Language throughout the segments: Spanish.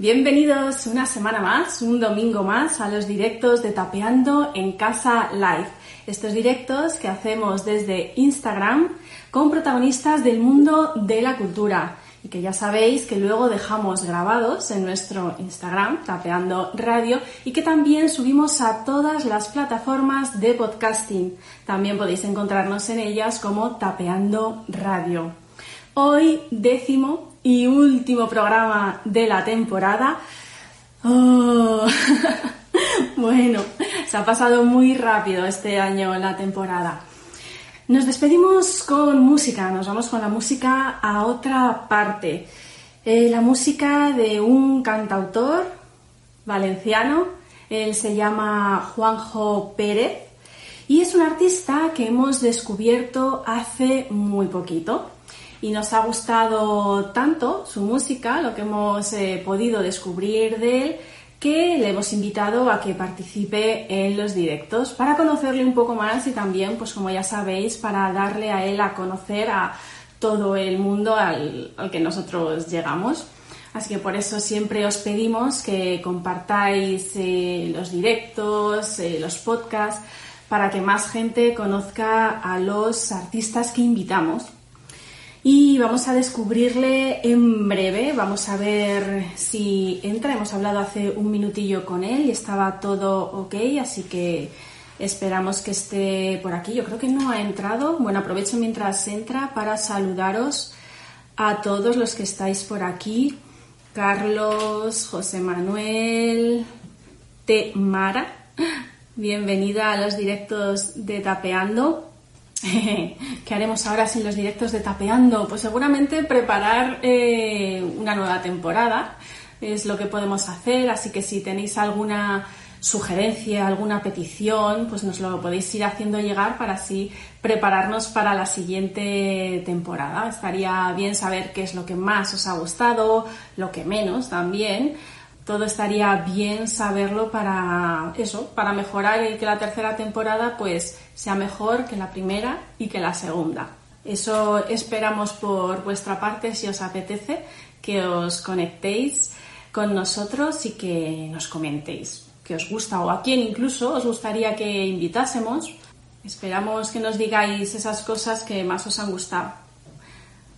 Bienvenidos una semana más, un domingo más, a los directos de Tapeando en Casa Live. Estos directos que hacemos desde Instagram con protagonistas del mundo de la cultura y que ya sabéis que luego dejamos grabados en nuestro Instagram, Tapeando Radio, y que también subimos a todas las plataformas de podcasting. También podéis encontrarnos en ellas como Tapeando Radio. Hoy décimo y último programa de la temporada. Oh. bueno, se ha pasado muy rápido este año la temporada. Nos despedimos con música, nos vamos con la música a otra parte. Eh, la música de un cantautor valenciano, él se llama Juanjo Pérez y es un artista que hemos descubierto hace muy poquito y nos ha gustado tanto su música, lo que hemos eh, podido descubrir de él, que le hemos invitado a que participe en los directos para conocerle un poco más y también, pues como ya sabéis, para darle a él a conocer a todo el mundo al, que nosotros llegamos. Así que por eso siempre os pedimos que compartáis eh, los directos, eh, los podcasts, para que más gente conozca a los artistas que invitamos y vamos a descubrirle en breve. Vamos a ver si entra. Hemos hablado hace un minutillo con él y estaba todo ok, así que esperamos que esté por aquí. Yo creo que no ha entrado. Bueno, aprovecho mientras entra para saludaros a todos los que estáis por aquí. Carlos, José Manuel, Temara. Bienvenida a los directos de Tapeando. ¿Qué haremos ahora sin los directos de Tapeando? Pues seguramente preparar eh, una nueva temporada es lo que podemos hacer, así que si tenéis alguna sugerencia, alguna petición, pues nos lo podéis ir haciendo llegar para así prepararnos para la siguiente temporada. Estaría bien saber qué es lo que más os ha gustado, lo que menos también todo estaría bien saberlo para eso, para mejorar y que la tercera temporada pues sea mejor que la primera y que la segunda. Eso esperamos por vuestra parte si os apetece que os conectéis con nosotros y que nos comentéis que os gusta o a quién incluso os gustaría que invitásemos. Esperamos que nos digáis esas cosas que más os han gustado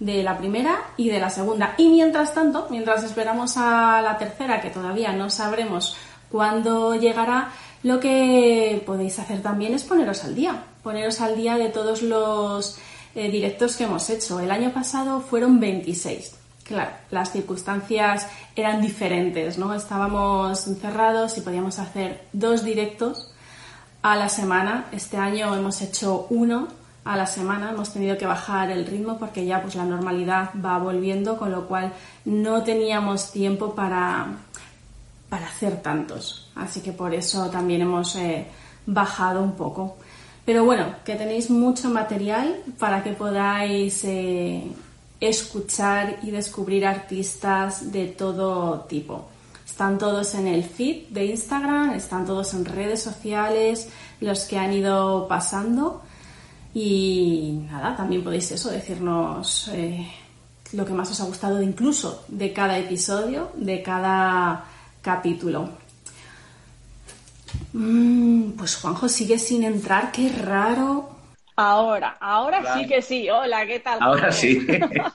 de la primera y de la segunda. Y mientras tanto, mientras esperamos a la tercera, que todavía no sabremos cuándo llegará, lo que podéis hacer también es poneros al día, poneros al día de todos los eh, directos que hemos hecho. El año pasado fueron 26. Claro, las circunstancias eran diferentes, ¿no? Estábamos encerrados y podíamos hacer dos directos a la semana. Este año hemos hecho uno a la semana. Hemos tenido que bajar el ritmo porque ya pues la normalidad va volviendo, con lo cual no teníamos tiempo para, para hacer tantos. Así que por eso también hemos eh, bajado un poco. Pero bueno, que tenéis mucho material para que podáis eh, escuchar y descubrir artistas de todo tipo. Están todos en el feed de Instagram, están todos en redes sociales, los que han ido pasando. Y nada, también podéis eso, decirnos eh, lo que más os ha gustado incluso de cada episodio, de cada capítulo. Mm, pues Juanjo sigue sin entrar, qué raro. Ahora, ahora sí que sí. Hola, ¿qué tal? Ahora sí.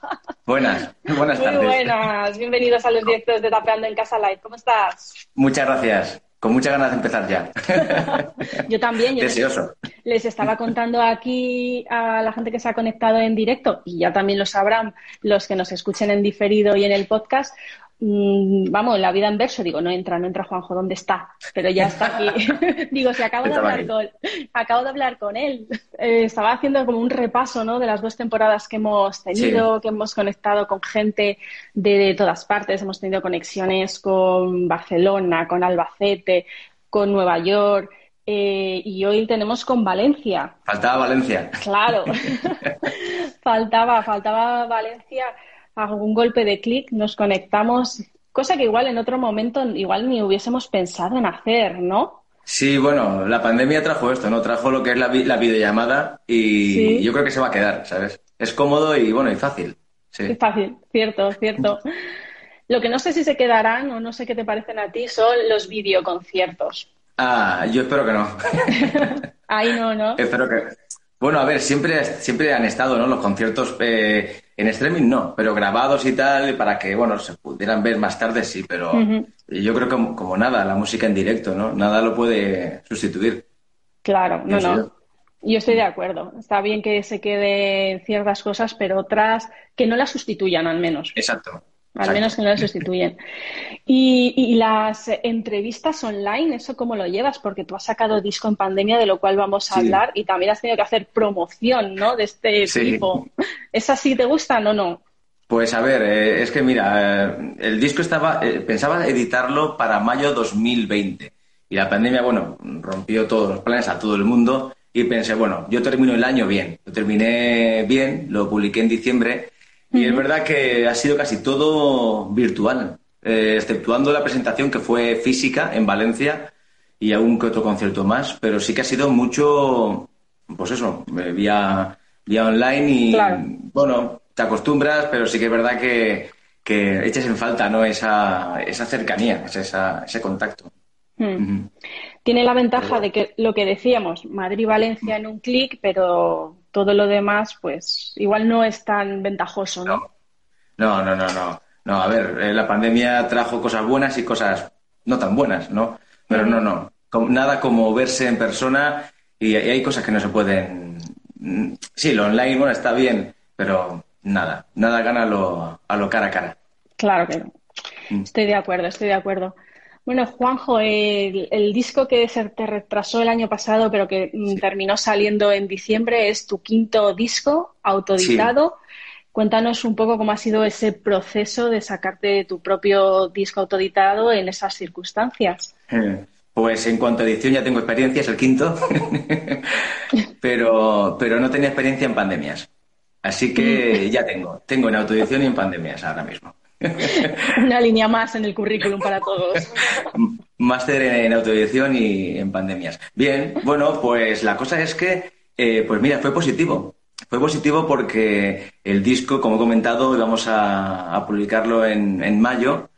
buenas, buenas tardes. Muy buenas, bienvenidos a los directos de Tapeando en Casa Light. ¿Cómo estás? Muchas gracias. Con muchas ganas de empezar ya. yo también. Yo Deseoso. Les, estaba contando aquí a la gente que se ha conectado en directo, y ya también lo sabrán los que nos escuchen en diferido y en el podcast. Mm, vamos, la vida en verso, digo, no entra, no entra Juanjo, ¿dónde está? Pero ya está aquí. digo, si acabo de hablar con, acabo de hablar con él. Eh, estaba haciendo como un repaso, ¿no? De las dos temporadas que hemos tenido, que hemos conectado con gente de, todas partes, hemos tenido conexiones con Barcelona, con Albacete, con Nueva York. Eh, y hoy tenemos con Valencia. Faltaba Valencia. Claro, faltaba, faltaba Valencia algún golpe de clic, nos conectamos, cosa que igual en otro momento igual ni hubiésemos pensado en hacer, ¿no? Sí, bueno, la pandemia trajo esto, ¿no? Trajo lo que es la, videollamada y yo creo que se va a quedar, ¿sabes? Es cómodo y bueno, y fácil. Sí. Es fácil, cierto, cierto. Lo que no sé si se quedarán o no sé qué te parecen a ti son los videoconciertos. Ah, yo espero que no. Ahí no, ¿no? Espero que. Bueno, a ver, siempre, siempre han estado, ¿no? Los conciertos eh, en streaming no, pero grabados y tal, para que, bueno, se pudieran ver más tarde sí, pero yo creo que como, nada, la música en directo, ¿no? Nada lo puede sustituir. Claro, no, no. Yo estoy de acuerdo. Está bien que se queden ciertas cosas, pero otras que no las sustituyan al menos. Exacto. Al menos que no las sustituyen. Y, las entrevistas online, ¿eso cómo lo llevas? Porque tú has sacado disco en pandemia, de lo cual vamos a hablar, y también has tenido que hacer promoción, ¿no? De este tipo. ¿Esas sí te gustan o no? Pues a ver, eh, es que mira, eh, el disco estaba, eh, pensaba editarlo para mayo 2020. Y la pandemia, bueno, rompió todos los planes a todo el mundo. Y pensé, bueno, yo termino el año bien. Lo terminé bien, lo publiqué en diciembre y es verdad que ha sido casi todo virtual, eh, exceptuando la presentación que fue física en Valencia y algún que otro concierto más, pero sí que ha sido mucho, pues eso, eh, vía, vía online y bueno, te acostumbras, pero sí que es verdad que, que echas en falta ¿no? esa, esa cercanía, esa, ese contacto. Hmm. Tiene la ventaja de que lo que decíamos, Madrid-Valencia en un clic, pero todo lo demás, pues igual no es tan ventajoso, ¿no? No, no, no, no. No, a ver, eh, la pandemia trajo cosas buenas y cosas no tan buenas, ¿no? Pero no, no. nada como verse en persona y, hay cosas que no se pueden. Mm, sí, lo online, bueno, está bien, pero nada, nada gana lo, a lo cara a cara. Claro que no. Mm. Estoy de acuerdo, estoy de acuerdo. Bueno, Juanjo, el, disco que se te retrasó el año pasado, pero que mm, terminó saliendo en diciembre, es tu quinto disco autoeditado. Cuéntanos un poco cómo ha sido ese proceso de sacarte tu propio disco autoeditado en esas circunstancias. Eh, pues en cuanto a edición ya tengo experiencia, es el quinto, pero, pero no tenía experiencia en pandemias. Así que mm. ya tengo, tengo en autoedición y en pandemias ahora mismo. Una línea más en el currículum para todos. Máster en autoedición y en pandemias. Bien, bueno, pues la cosa es que, eh, pues mira, fue positivo. Fue positivo porque el disco, como he comentado, íbamos a, publicarlo en, mayo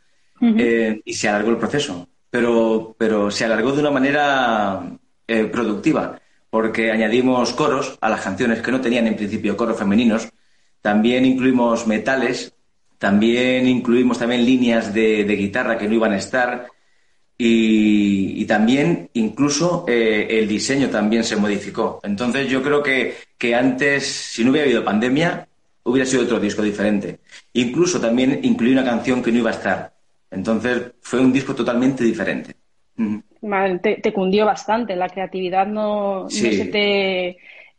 eh, y se alargó el proceso. Pero, pero se alargó de una manera eh, productiva porque añadimos coros a las canciones que no tenían en principio coros femeninos. También incluimos metales también incluimos también líneas de, guitarra que no iban a estar y, también incluso eh, el diseño también se modificó. Entonces yo creo que, que antes, si no hubiera habido pandemia, hubiera sido otro disco diferente. Incluso también incluí una canción que no iba a estar. Entonces fue un disco totalmente diferente. te, cundió bastante, la creatividad no, no, se te,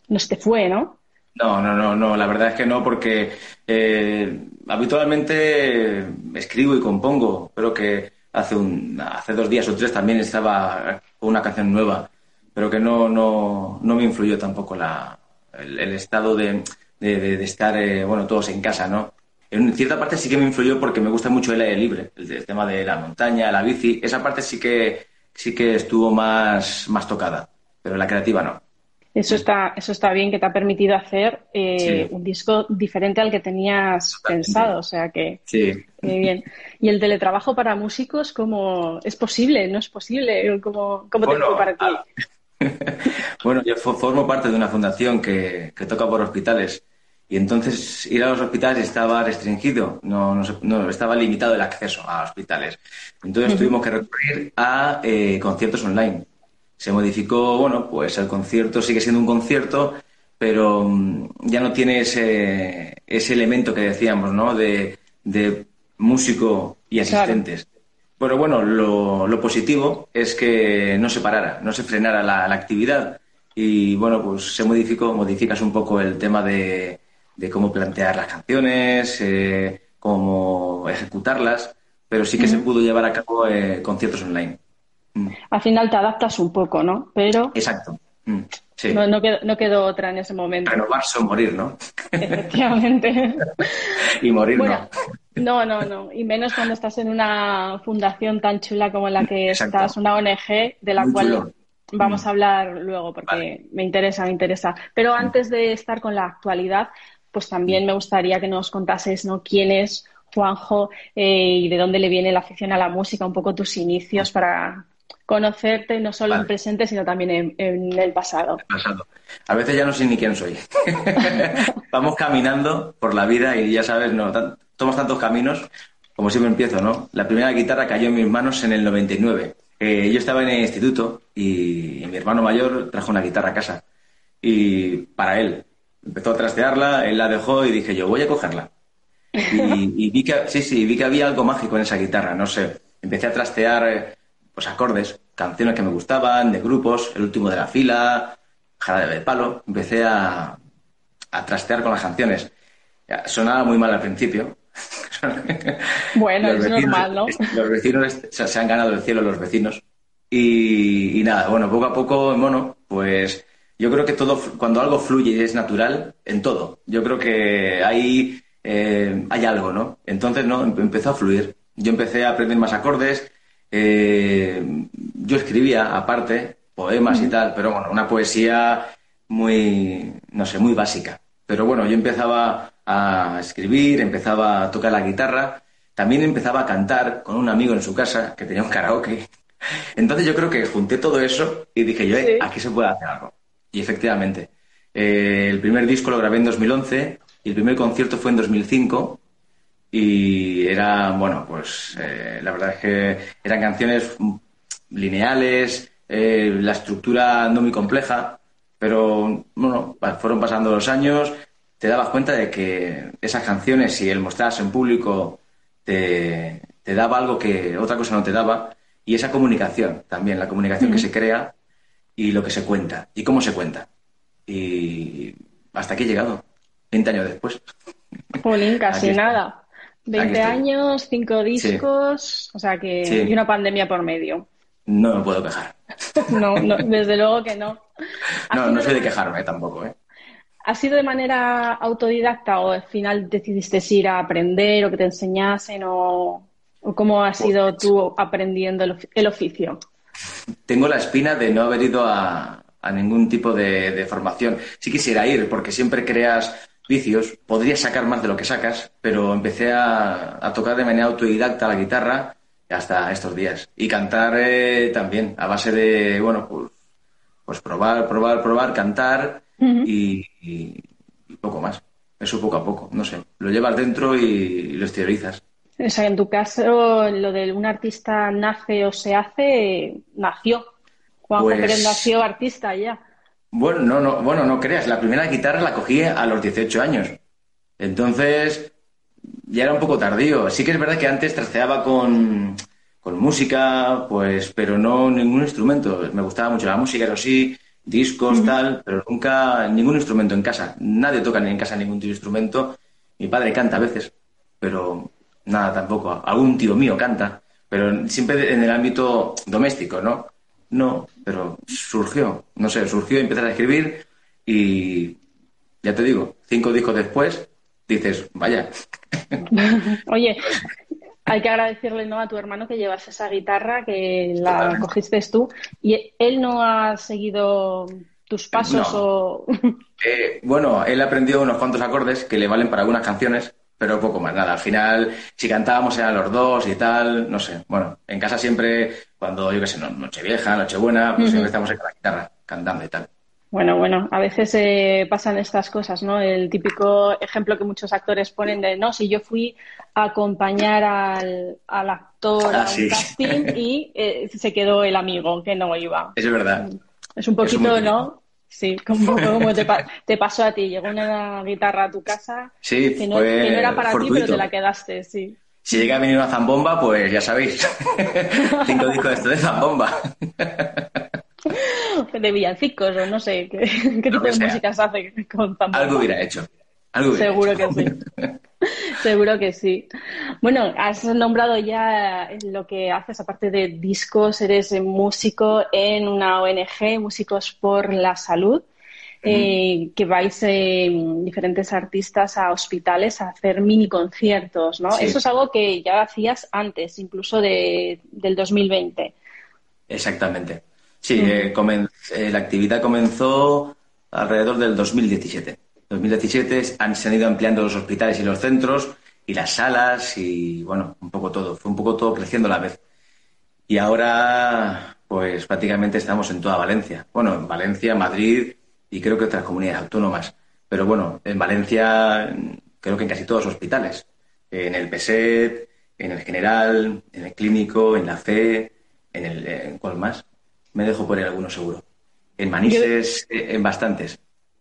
no se te fue, ¿no? No, no, no, no, la verdad es que no, porque eh, habitualmente escribo y compongo, pero que hace, un, hace dos días o tres también estaba con una canción nueva, pero que no, no, no me influyó tampoco la, el, estado de, de, estar, eh, bueno, todos en casa, ¿no? En cierta parte sí que me influyó porque me gusta mucho el aire libre, el, tema de la montaña, la bici, esa parte sí que, sí que estuvo más, más tocada, pero la creativa no. Eso está, eso está bien que te ha permitido hacer eh, un disco diferente al que tenías pensado, o sea que sí. bien. ¿Y el teletrabajo para músicos cómo es posible? ¿No es posible? ¿Cómo, cómo te fue para ti? bueno, yo formo parte de una fundación que, toca por hospitales y entonces ir a los hospitales estaba restringido, no, no, estaba limitado el acceso a hospitales. Entonces tuvimos que recurrir a eh, conciertos online se modificó, bueno, pues el concierto sigue siendo un concierto, pero mm, ya no tiene ese, ese elemento que decíamos, ¿no? De, músico y asistentes. Bueno, bueno, lo, positivo es que no se parara, no se frenara la, actividad. Y bueno, pues se modificó, modificas un poco el tema de, cómo plantear las canciones, eh, cómo ejecutarlas, pero sí que se pudo llevar a cabo eh, conciertos online. Mm. Al final te adaptas un poco, ¿no? Pero. Exacto. Mm, no, no, quedó, no, quedó, otra en ese momento. Renovarse o morir, ¿no? Efectivamente. y morir no. No, no, no. Y menos cuando estás en una fundación tan chula como la que estás, una ONG de la cual vamos a hablar luego porque me interesa, me interesa. Pero antes de estar con la actualidad, pues también me gustaría que nos contases, ¿no? ¿Quién es Juanjo eh, y de dónde le viene la afición a la música? Un poco tus inicios para conocerte no solo en presente, sino también en, el pasado. pasado. A veces ya no sé ni quién soy. Vamos caminando por la vida y ya sabes, no, tomas tantos caminos, como siempre empiezo, ¿no? La primera guitarra cayó en mis manos en el 99. Eh, yo estaba en el instituto y, mi hermano mayor trajo una guitarra a casa. Y para él, empezó a trastearla, él la dejó y dije yo, voy a cogerla. Y, vi que, sí, sí, vi que había algo mágico en esa guitarra, no sé. Empecé a trastear eh, pues acordes, canciones que me gustaban, de grupos, el último de la fila, Jarabe de Palo. Empecé a, a trastear con las canciones. Sonaba muy mal al principio, bueno, es normal, ¿no? Los vecinos se han ganado el cielo los vecinos. Y, nada, bueno, poco a poco, bueno, pues yo creo que todo, cuando algo fluye y es natural, en todo, yo creo que ahí eh, hay algo, ¿no? Entonces, ¿no? Empezó a fluir. Yo empecé a aprender más acordes, eh, yo escribía aparte poemas y tal, pero bueno, una poesía muy, no sé, muy básica. Pero bueno, yo empezaba a escribir, empezaba a tocar la guitarra, también empezaba a cantar con un amigo en su casa que tenía un karaoke. Entonces yo creo que junté todo eso y dije yo, eh, aquí se puede hacer algo. Y efectivamente, eh, el primer disco lo grabé en 2011 y el primer concierto fue en 2005 y era, bueno, pues eh, la verdad es que eran canciones lineales, la estructura no muy compleja, pero bueno, fueron pasando los años, te dabas cuenta de que esas canciones, si el mostrarse en público, te, daba algo que otra cosa no te daba, y esa comunicación también, la comunicación que se crea y lo que se cuenta, y cómo se cuenta. Y hasta aquí he llegado, 20 años después. Polín, casi nada. 20 años, 5 discos, o sea que y una pandemia por medio. No me puedo quejar. no, desde luego que no. No, no soy de quejarme tampoco, ¿eh? ¿Ha sido de manera autodidacta o al final decidiste ir a aprender o que te enseñasen o, cómo has sido pues tú aprendiendo el, oficio? Tengo la espina de no haber ido a, ningún tipo de, formación. Sí quisiera ir porque siempre creas vicios, podrías sacar más de lo que sacas, pero empecé a, tocar de manera autodidacta la guitarra hasta estos días. Y cantar eh, también, a base de, bueno, pues, pues probar, probar, probar, cantar y, poco más. Eso poco a poco, no sé. Lo llevas dentro y, lo exteriorizas. O sea, en tu caso, lo de un artista nace o se hace, nació. Juan pues... nació artista ya. Bueno, no, no, bueno, no creas. La primera guitarra la cogí a los 18 años. Entonces, ya era un poco tardío. Sí que es verdad que antes trasteaba con, con música, pues, pero no ningún instrumento. Me gustaba mucho la música, eso sí discos, tal, pero nunca ningún instrumento en casa. Nadie toca ni en casa ningún instrumento. Mi padre canta a veces, pero nada tampoco. Algún tío mío canta, pero siempre en el ámbito doméstico, ¿no? No, pero surgió, no sé, surgió empezar a escribir y ya te digo, cinco discos después dices, vaya. Oye, hay que agradecerle ¿no? a tu hermano que llevas esa guitarra, que la cogiste tú, y él no ha seguido tus pasos o... Eh, bueno, él aprendió unos cuantos acordes que le valen para algunas canciones, pero poco más, nada. Al final, si cantábamos eran los dos y tal, no sé. Bueno, en casa siempre, cuando, yo qué sé, Nochevieja, Nochebuena, pues siempre estamos con la guitarra, cantando y tal. Bueno, bueno, a veces eh, pasan estas cosas, ¿no? El típico ejemplo que muchos actores ponen de, no, si yo fui a acompañar al, actor ah, a un casting y eh, se quedó el amigo que no iba. Es verdad. Es un poquito, ¿no? Sí, como, como te, te, pasó a ti. Llegó una guitarra a tu casa sí, que, no, era para ti, pero te la quedaste, sí. Si llega a venir una zambomba, pues ya sabéis, cinco discos de esto de zambomba. de villancicos o no sé qué, tipo de música se hace con zambomba. Algo hubiera hecho. Seguro que sí. Seguro que sí. Bueno, has nombrado ya lo que haces, aparte de discos, eres músico en una ONG, Músicos por la Salud. Eh, que vais eh, diferentes artistas a hospitales a hacer mini conciertos, ¿no? Eso es algo que ya hacías antes, incluso de, del 2020. Exactamente. Sí, eh, la actividad comenzó alrededor del 2017. 2017 han, se han ido ampliando los hospitales y los centros y las salas y, bueno, un poco todo. Fue un poco todo creciendo a la vez. Y ahora, pues prácticamente estamos en toda Valencia. Bueno, en Valencia, Madrid, y creo que otras comunidades autónomas. Pero bueno, en Valencia creo que en casi todos los hospitales. En el PESET, en el General, en el Clínico, en la FE, en el... En ¿Cuál más? Me dejo por ahí alguno seguro. En Manises, eh, en bastantes.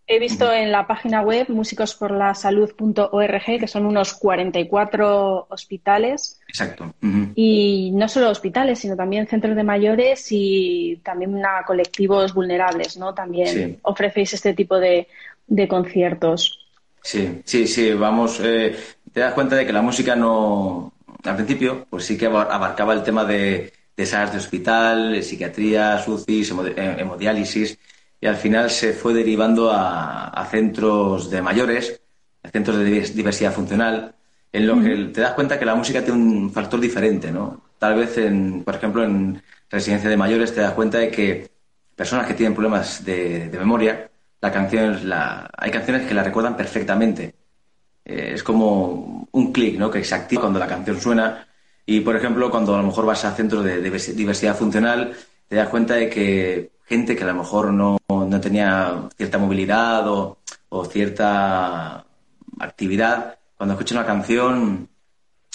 He visto en la página web musicosporlasalud.org que son unos 44 hospitales. Exacto. Y no solo hospitales, sino también centros de mayores y también a colectivos vulnerables, ¿no? También ofrecéis este tipo de, conciertos. Sí, sí, sí. Vamos, eh, te das cuenta de que la música no. Al principio, pues sí que abarcaba el tema de, de salas de hospital, psiquiatría, SUCIS, hemodiálisis y al final se fue derivando a, centros de mayores, a centros de diversidad funcional, en lo que te das cuenta que la música tiene un factor diferente, ¿no? Tal vez, en, por ejemplo, en residencia de mayores te das cuenta de que personas que tienen problemas de, memoria, la canción, la, hay canciones que la recuerdan perfectamente. Eh, es como un clic, ¿no? Que se activa cuando la canción suena. Y, por ejemplo, cuando a lo mejor vas a centros de diversidad funcional, te das cuenta de que gente que a lo mejor no, tenía cierta movilidad o, cierta actividad, cuando escucha una canción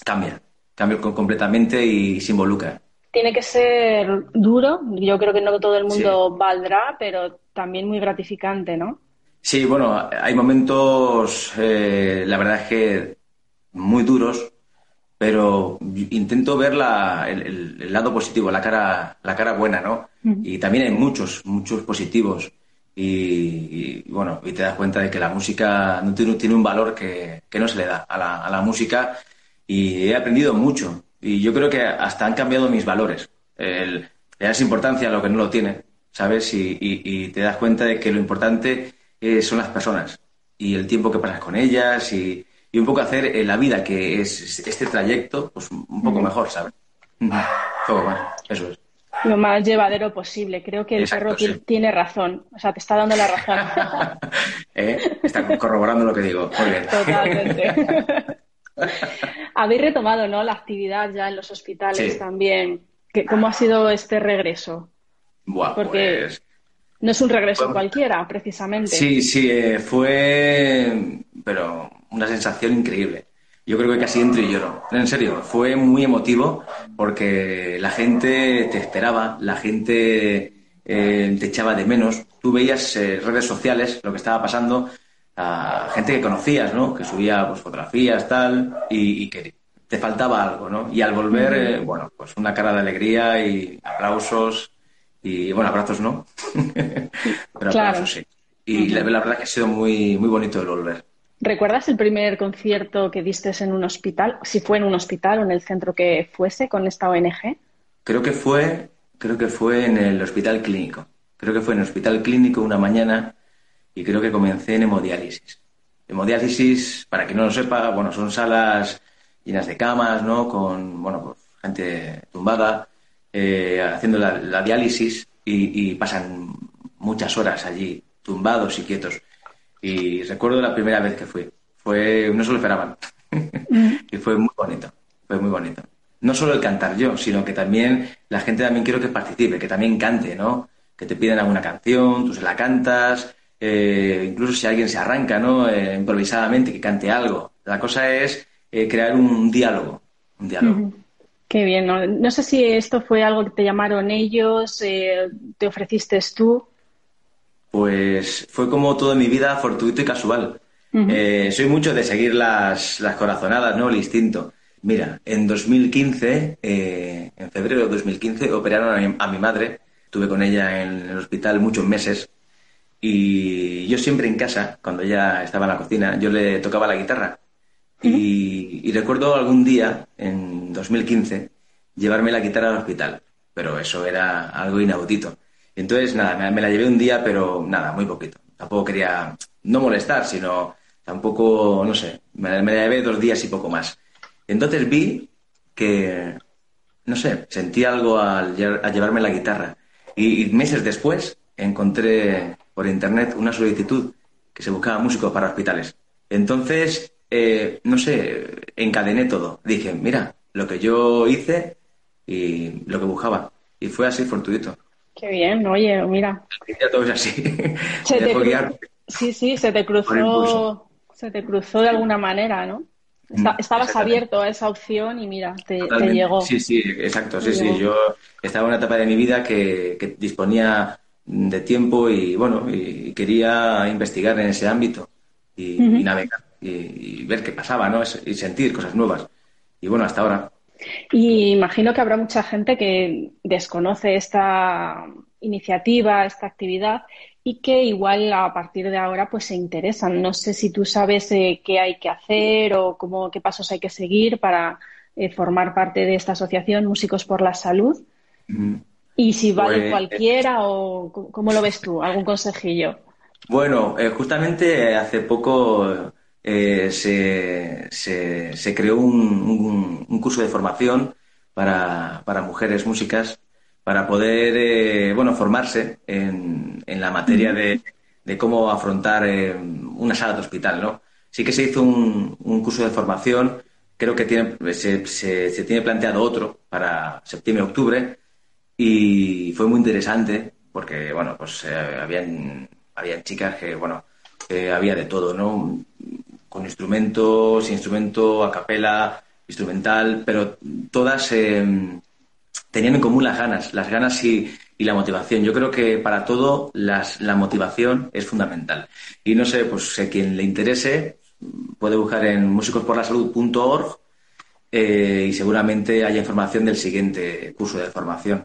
cambia, cambia completamente y se involucra. Tiene que ser duro, yo creo que no todo el mundo valdrá, pero también muy gratificante, ¿no? Sí, bueno, hay momentos, eh, la verdad es que muy duros, pero intento ver el, lado positivo, la cara, la cara buena, ¿no? Y también hay muchos, muchos positivos. Y, bueno, y te das cuenta de que la música no tiene, tiene un valor que, no se le da a la, a la, música y he aprendido mucho. Y yo creo que hasta han cambiado mis valores. El, le das importancia a lo que no lo tiene, ¿sabes? Y, te das cuenta de que lo importante son las personas y el tiempo que pasas con ellas y, y un poco hacer en la vida que es este trayecto pues un poco mejor, ¿sabes? Un poco más, eso es. Lo más llevadero posible. Creo que el perro tiene razón. O sea, te está dando la razón. ¿Eh? Está corroborando lo que digo. Muy bien. Totalmente. Habéis retomado, ¿no? La actividad ya en los hospitales también. ¿Cómo ha sido este regreso? Buah, Porque pues no es un regreso cualquiera, precisamente. Sí, sí, eh, fue, pero una sensación increíble. Yo creo que casi entro y lloro. En serio, fue muy emotivo porque la gente te esperaba, la gente eh, te echaba de menos. Tú veías eh, redes sociales, lo que estaba pasando, a gente que conocías, ¿no? Que subía pues, fotografías, tal, y, que te faltaba algo, ¿no? Y al volver, bueno, pues una cara de alegría y aplausos y bueno, abrazos no, pero aplausos sí. Y la, verdad que ha sido muy, muy bonito el volver. ¿Recuerdas el primer concierto que diste en un hospital? Si fue en un hospital o en el centro que fuese con esta ONG. Creo que fue, creo que fue en el hospital clínico. Creo que fue en el hospital clínico una mañana y creo que comencé en hemodiálisis. Hemodiálisis, para quien no lo sepa, bueno, son salas llenas de camas, ¿no? Con, bueno, pues, gente tumbada eh, haciendo la, diálisis y, pasan muchas horas allí, tumbados y quietos. Y recuerdo la primera vez que fui. Fue, no se lo esperaban. y fue muy bonito, fue muy bonito. No solo el cantar yo, sino que también la gente también quiero que participe, que también cante, ¿no? Que te piden alguna canción, tú se la cantas, eh, incluso si alguien se arranca, ¿no? Eh, improvisadamente, que cante algo. La cosa es crear un diálogo, un diálogo. Qué bien. ¿no? sé si esto fue algo que te llamaron ellos, eh, te ofreciste tú. Pues fue como todo en mi vida fortuito y casual. Eh, soy mucho de seguir las, corazonadas, ¿no? El instinto. Mira, en 2015, eh, en febrero de 2015, operaron a mi, madre. Estuve con ella en el hospital muchos meses. Y yo siempre en casa, cuando ella estaba en la cocina, yo le tocaba la guitarra. y, recuerdo algún día, en 2015, llevarme la guitarra al hospital. Pero eso era algo inaudito. Entonces, nada, me, la llevé un día, pero nada, muy poquito. Tampoco quería no molestar, sino tampoco, no sé, me, la llevé dos días y poco más. Entonces vi que, no sé, sentí algo al, llevarme la guitarra. Y, meses después encontré por internet una solicitud que se buscaba músicos para hospitales. Entonces, eh, no sé, encadené todo. Dije, mira, lo que yo hice y lo que buscaba. Y fue así fortuito. Qué bien, oye, mira. todo es así. sí, sí, se te cruzó, se te cruzó de alguna manera, ¿no? Mm, estabas abierto a esa opción y mira, te, llegó. Sí, sí, exacto. Sí, sí. Yo estaba en una etapa de mi vida que, disponía de tiempo y bueno, y quería investigar en ese ámbito y, navegar y, ver qué pasaba, ¿no? Y sentir cosas nuevas. Y bueno, hasta ahora. Y imagino que habrá mucha gente que desconoce esta iniciativa, esta actividad y que igual a partir de ahora pues se interesan. No sé si tú sabes eh, qué hay que hacer o cómo, qué pasos hay que seguir para eh, formar parte de esta asociación Músicos por la Salud. Y si vale pues, cualquiera o cómo lo ves tú, algún consejillo. Bueno, eh, justamente hace poco se, se, creó un, un, curso de formación para, para mujeres músicas para poder eh, bueno, formarse en, en la materia de, de cómo afrontar eh, una sala de hospital. ¿no? Sí que se hizo un, un curso de formación, creo que tiene, se, se, tiene planteado otro para septiembre-octubre y fue muy interesante porque bueno, pues eh, habían, habían chicas que bueno, había de todo, ¿no? Con instrumentos, instrumento a capela, instrumental, pero todas tenían en común las ganas, las ganas y, la motivación. Yo creo que para todo la motivación es fundamental. Y no sé, pues a quien le interese puede buscar en músicosporlasalud.org eh, y seguramente haya información del siguiente curso de formación.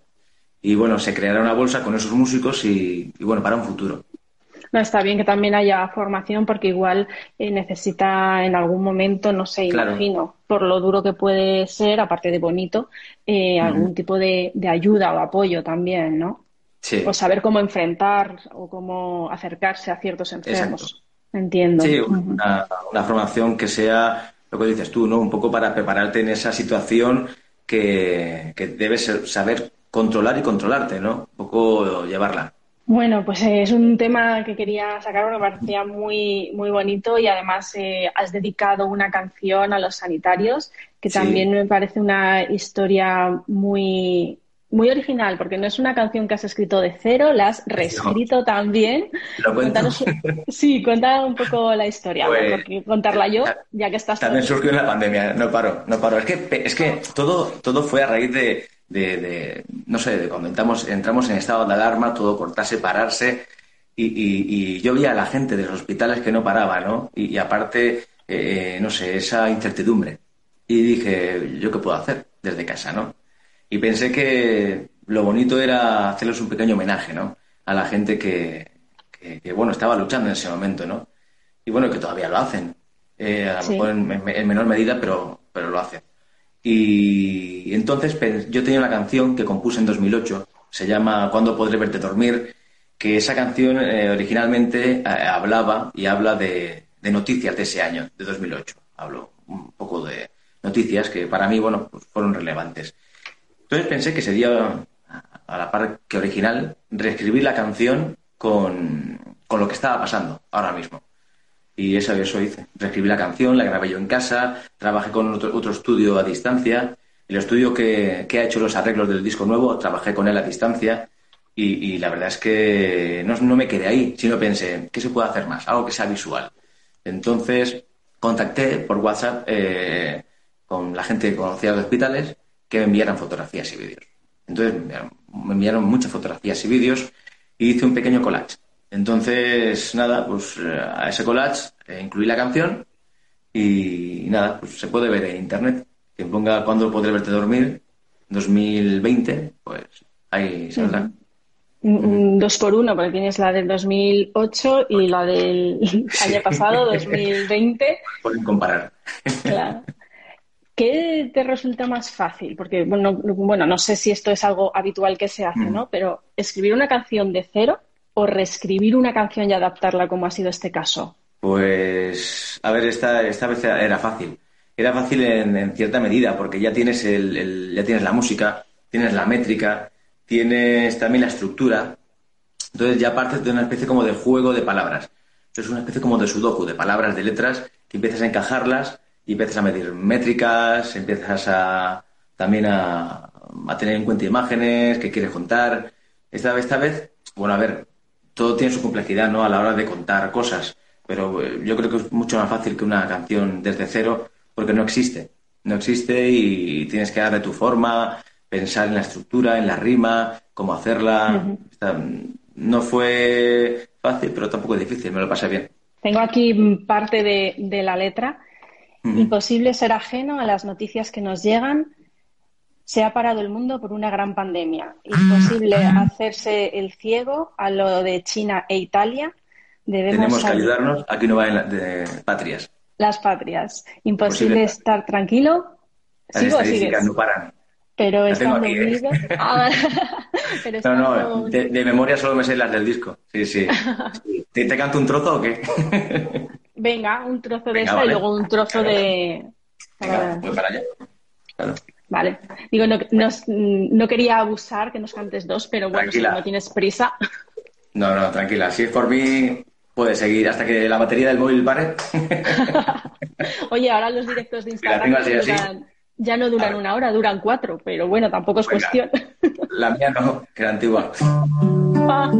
Y bueno, se creará una bolsa con esos músicos y bueno, para un futuro. No, está bien que también haya formación porque igual eh, necesita en algún momento, no sé, imagino, por lo duro que puede ser, aparte de bonito, eh, algún tipo de, ayuda o apoyo también, ¿no? Sí. O saber cómo enfrentar o cómo acercarse a ciertos enfermos. Entiendo. Sí, una, formación que sea lo que dices tú, ¿no? Un poco para prepararte en esa situación que, que debes saber controlar y controlarte, ¿no? Un poco llevarla. Bueno, pues eh, es un tema que quería sacar porque me parecía muy, muy bonito y además eh, has dedicado una canción a los sanitarios que también me parece una historia muy, muy original porque no es una canción que has escrito de cero, la has reescrito también. ¿Lo sí, cuenta un poco la historia, pues, contarla yo, ya que estás... También surgió en la pandemia, no paro, no paro. Es que, es que todo, todo fue a raíz de de, no sé, de cuando entramos, entramos en estado de alarma, todo cortarse, pararse, y, yo veía a la gente de los hospitales que no paraba, ¿no? Y, aparte, eh, no sé, esa incertidumbre. Y dije, ¿yo qué puedo hacer desde casa, no? Y pensé que lo bonito era hacerles un pequeño homenaje, ¿no? A la gente que, bueno, estaba luchando en ese momento, ¿no? Y bueno, que todavía lo hacen. Eh, a lo mejor en, en, menor medida, pero, pero lo hacen. Y entonces yo tenía una canción que compuse en 2008, se llama Cuándo podré verte dormir, que esa canción eh, originalmente eh, hablaba y habla de, noticias de ese año, de 2008. Hablo un poco de noticias que para mí, bueno, pues fueron relevantes. Entonces pensé que sería, a la par que original, reescribir la canción con lo que estaba pasando ahora mismo. Y eso, eso hice. Reescribí la canción, la grabé yo en casa, trabajé con otro, estudio a distancia. El estudio que, ha hecho los arreglos del disco nuevo, trabajé con él a distancia. Y, la verdad es que no, me quedé ahí, sino pensé, ¿qué se puede hacer más? Algo que sea visual. Entonces contacté por WhatsApp eh, con la gente que conocía los hospitales que me enviaran fotografías y vídeos. Entonces me enviaron muchas fotografías y vídeos y hice un pequeño collage entonces, nada, pues eh, a ese collage eh, incluí la canción y, nada, pues se puede ver en internet. quien ponga cuándo podré verte dormir, 2020, pues ahí saldrá. Dos por uno, porque tienes la del 2008 y la del año pasado, 2020. Pueden comparar. Claro. ¿Qué te resulta más fácil? Porque, bueno, bueno, no sé si esto es algo habitual que se hace, ¿no? Pero escribir una canción de cero o reescribir una canción y adaptarla como ha sido este caso. Pues, a ver, esta, esta vez era fácil. Era fácil en, cierta medida, porque ya tienes, el, ya tienes la música, tienes la métrica, tienes también la estructura. Entonces ya partes de una especie como de juego de palabras. Es una especie como de sudoku, de palabras, de letras, que empiezas a encajarlas y empiezas a medir métricas, empiezas a también a, tener en cuenta imágenes, que quieres contar. Esta, esta vez, bueno, a ver, todo tiene su complejidad, ¿no? A la hora de contar cosas, pero eh, yo creo que es mucho más fácil que una canción desde cero, porque no existe. No existe y tienes que darle tu forma, pensar en la estructura, en la rima, cómo hacerla. no fue fácil, pero tampoco es difícil, me lo pasé bien. Tengo aquí parte de la letra Imposible ser ajeno a las noticias que nos llegan. Se ha parado el mundo por una gran pandemia. Imposible hacerse el ciego a lo de China e Italia. Tenemos que ayudarnos. Aquí no va de patrias. Las patrias. Imposible estar tranquilo. Las estadísticas no paran. Pero estando ¿eh? unidos. Ah, no, no, de, memoria solo me sé las del disco. Sí, sí. ¿Te, te canto un trozo o qué? Venga, un trozo de esta y luego un trozo de. Venga, voy para allá. Vale. Digo, no, no, quería abusar que nos cantes dos, pero bueno, si no tienes prisa. No, no, tranquila. Si es por mí, puedes seguir hasta que la batería del móvil pare. Oye, ahora los directos de Instagram ya no duran una hora, duran cuatro, pero bueno, tampoco es cuestión. La mía no, que era antigua. Ah.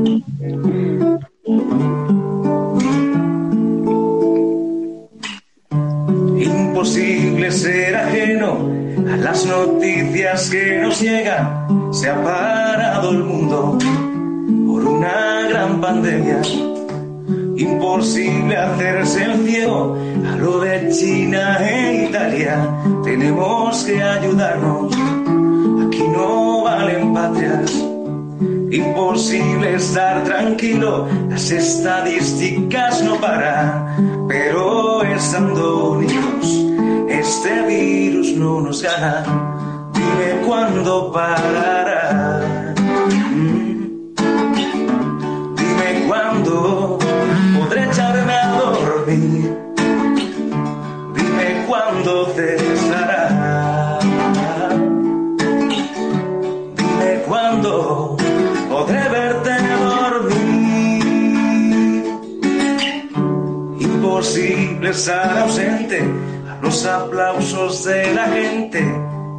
imposible ser ajeno a las noticias que nos llegan. Se ha parado el mundo por una gran pandemia. Imposible hacerse el ciego a lo de China e Italia. Tenemos que ayudarnos. Aquí no valen patrias. Imposible estar tranquilo, las estadísticas no paran, pero estando unidos este virus no nos gana. Dime cuándo parará. Mm. Dime cuándo podré echarme a dormir. Dime cuándo cesará. Dime cuándo podré verte dormir. Imposible estar ausente los aplausos de la gente.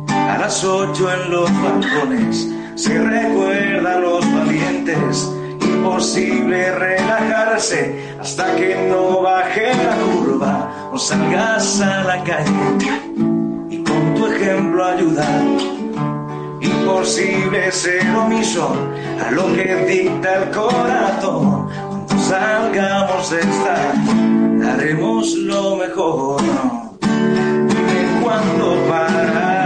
A las ocho en los balcones se recuerdan los valientes. Imposible relajarse hasta que no baje la curva o salgas a la calle y con tu ejemplo ayudar. Imposible ser omiso a lo que dicta el corazón. Cuando salgamos de esta, haremos lo mejor cuándo parará.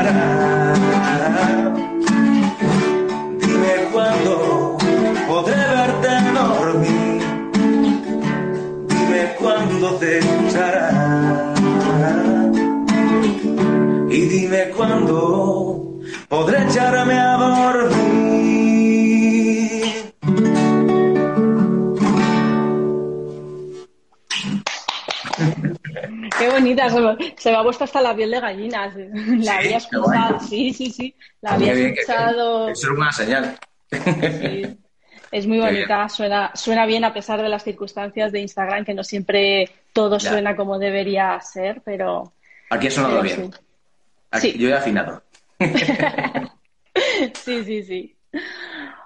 Se, me ha puesto hasta la piel de gallinas. La había escuchado, sí, sí, sí. La había escuchado. Eso es una señal. Es muy bonita, suena, suena bien a pesar de las circunstancias de Instagram, que no siempre todo suena como debería ser, pero. Aquí ha sonado bien. Sí. Yo he afinado. sí, sí, sí.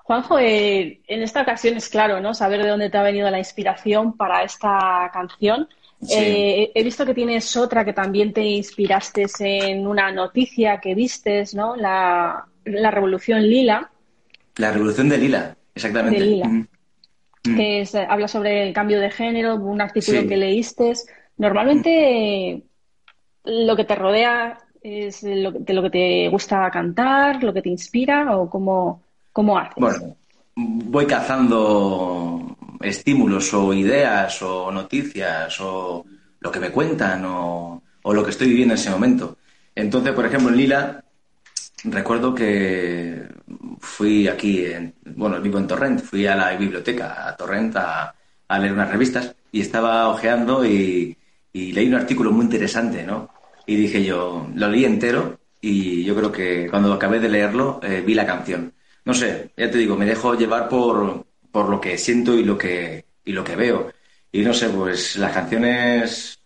Juanjo, eh, en esta ocasión es claro, ¿no? Saber de dónde te ha venido la inspiración para esta canción. Eh, he visto que tienes otra que también te inspiraste en una noticia que vistes, ¿no? La, Revolución Lila. La Revolución de Lila, exactamente. De Lila. Que habla sobre el cambio de género, un artículo que leíste. Normalmente lo que te rodea ¿Es lo, de lo que te gusta cantar, lo que te inspira o cómo, cómo haces? Bueno, voy cazando estímulos o ideas o noticias o lo que me cuentan o, lo que estoy viviendo en ese momento. Entonces, por ejemplo, en Lila, recuerdo que fui aquí, en, bueno, vivo en Torrent, fui a la biblioteca, a Torrent, a, leer unas revistas y estaba hojeando y, leí un artículo muy interesante, ¿no? Y dije yo, lo leí entero y yo creo que cuando acabé de leerlo eh, vi la canción. No sé, ya te digo, me dejo llevar por, por lo que siento y lo que, y lo que veo. Y no sé, pues las canciones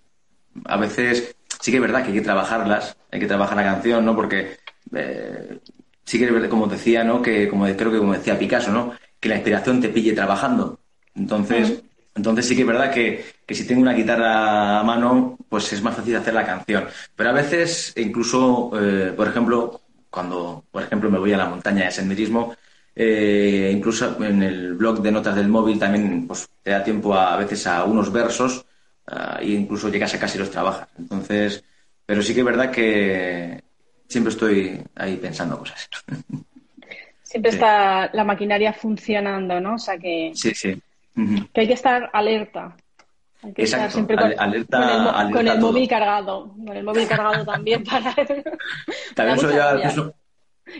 a veces sí que es verdad que hay que trabajarlas, hay que trabajar la canción, ¿no? Porque eh, sí que es verdad, como decía, ¿no? Que como creo que como decía Picasso, ¿no? Que la inspiración te pille trabajando. Entonces, entonces sí que es verdad que, si tengo una guitarra a mano, pues es más fácil hacer la canción. Pero a veces, incluso, eh, por ejemplo, cuando, por ejemplo, me voy a la montaña de senderismo, eh, incluso en el blog de notas del móvil también pues, te da tiempo a, veces a unos versos e incluso llegas a casi los trabajas. Entonces, pero sí que es verdad que siempre estoy ahí pensando cosas. Siempre está la maquinaria funcionando, ¿no? O sea que, sí, sí. que hay que estar alerta. Hay que estar siempre con, alerta, con el, móvil cargado. Con el móvil cargado también para... también soy ya...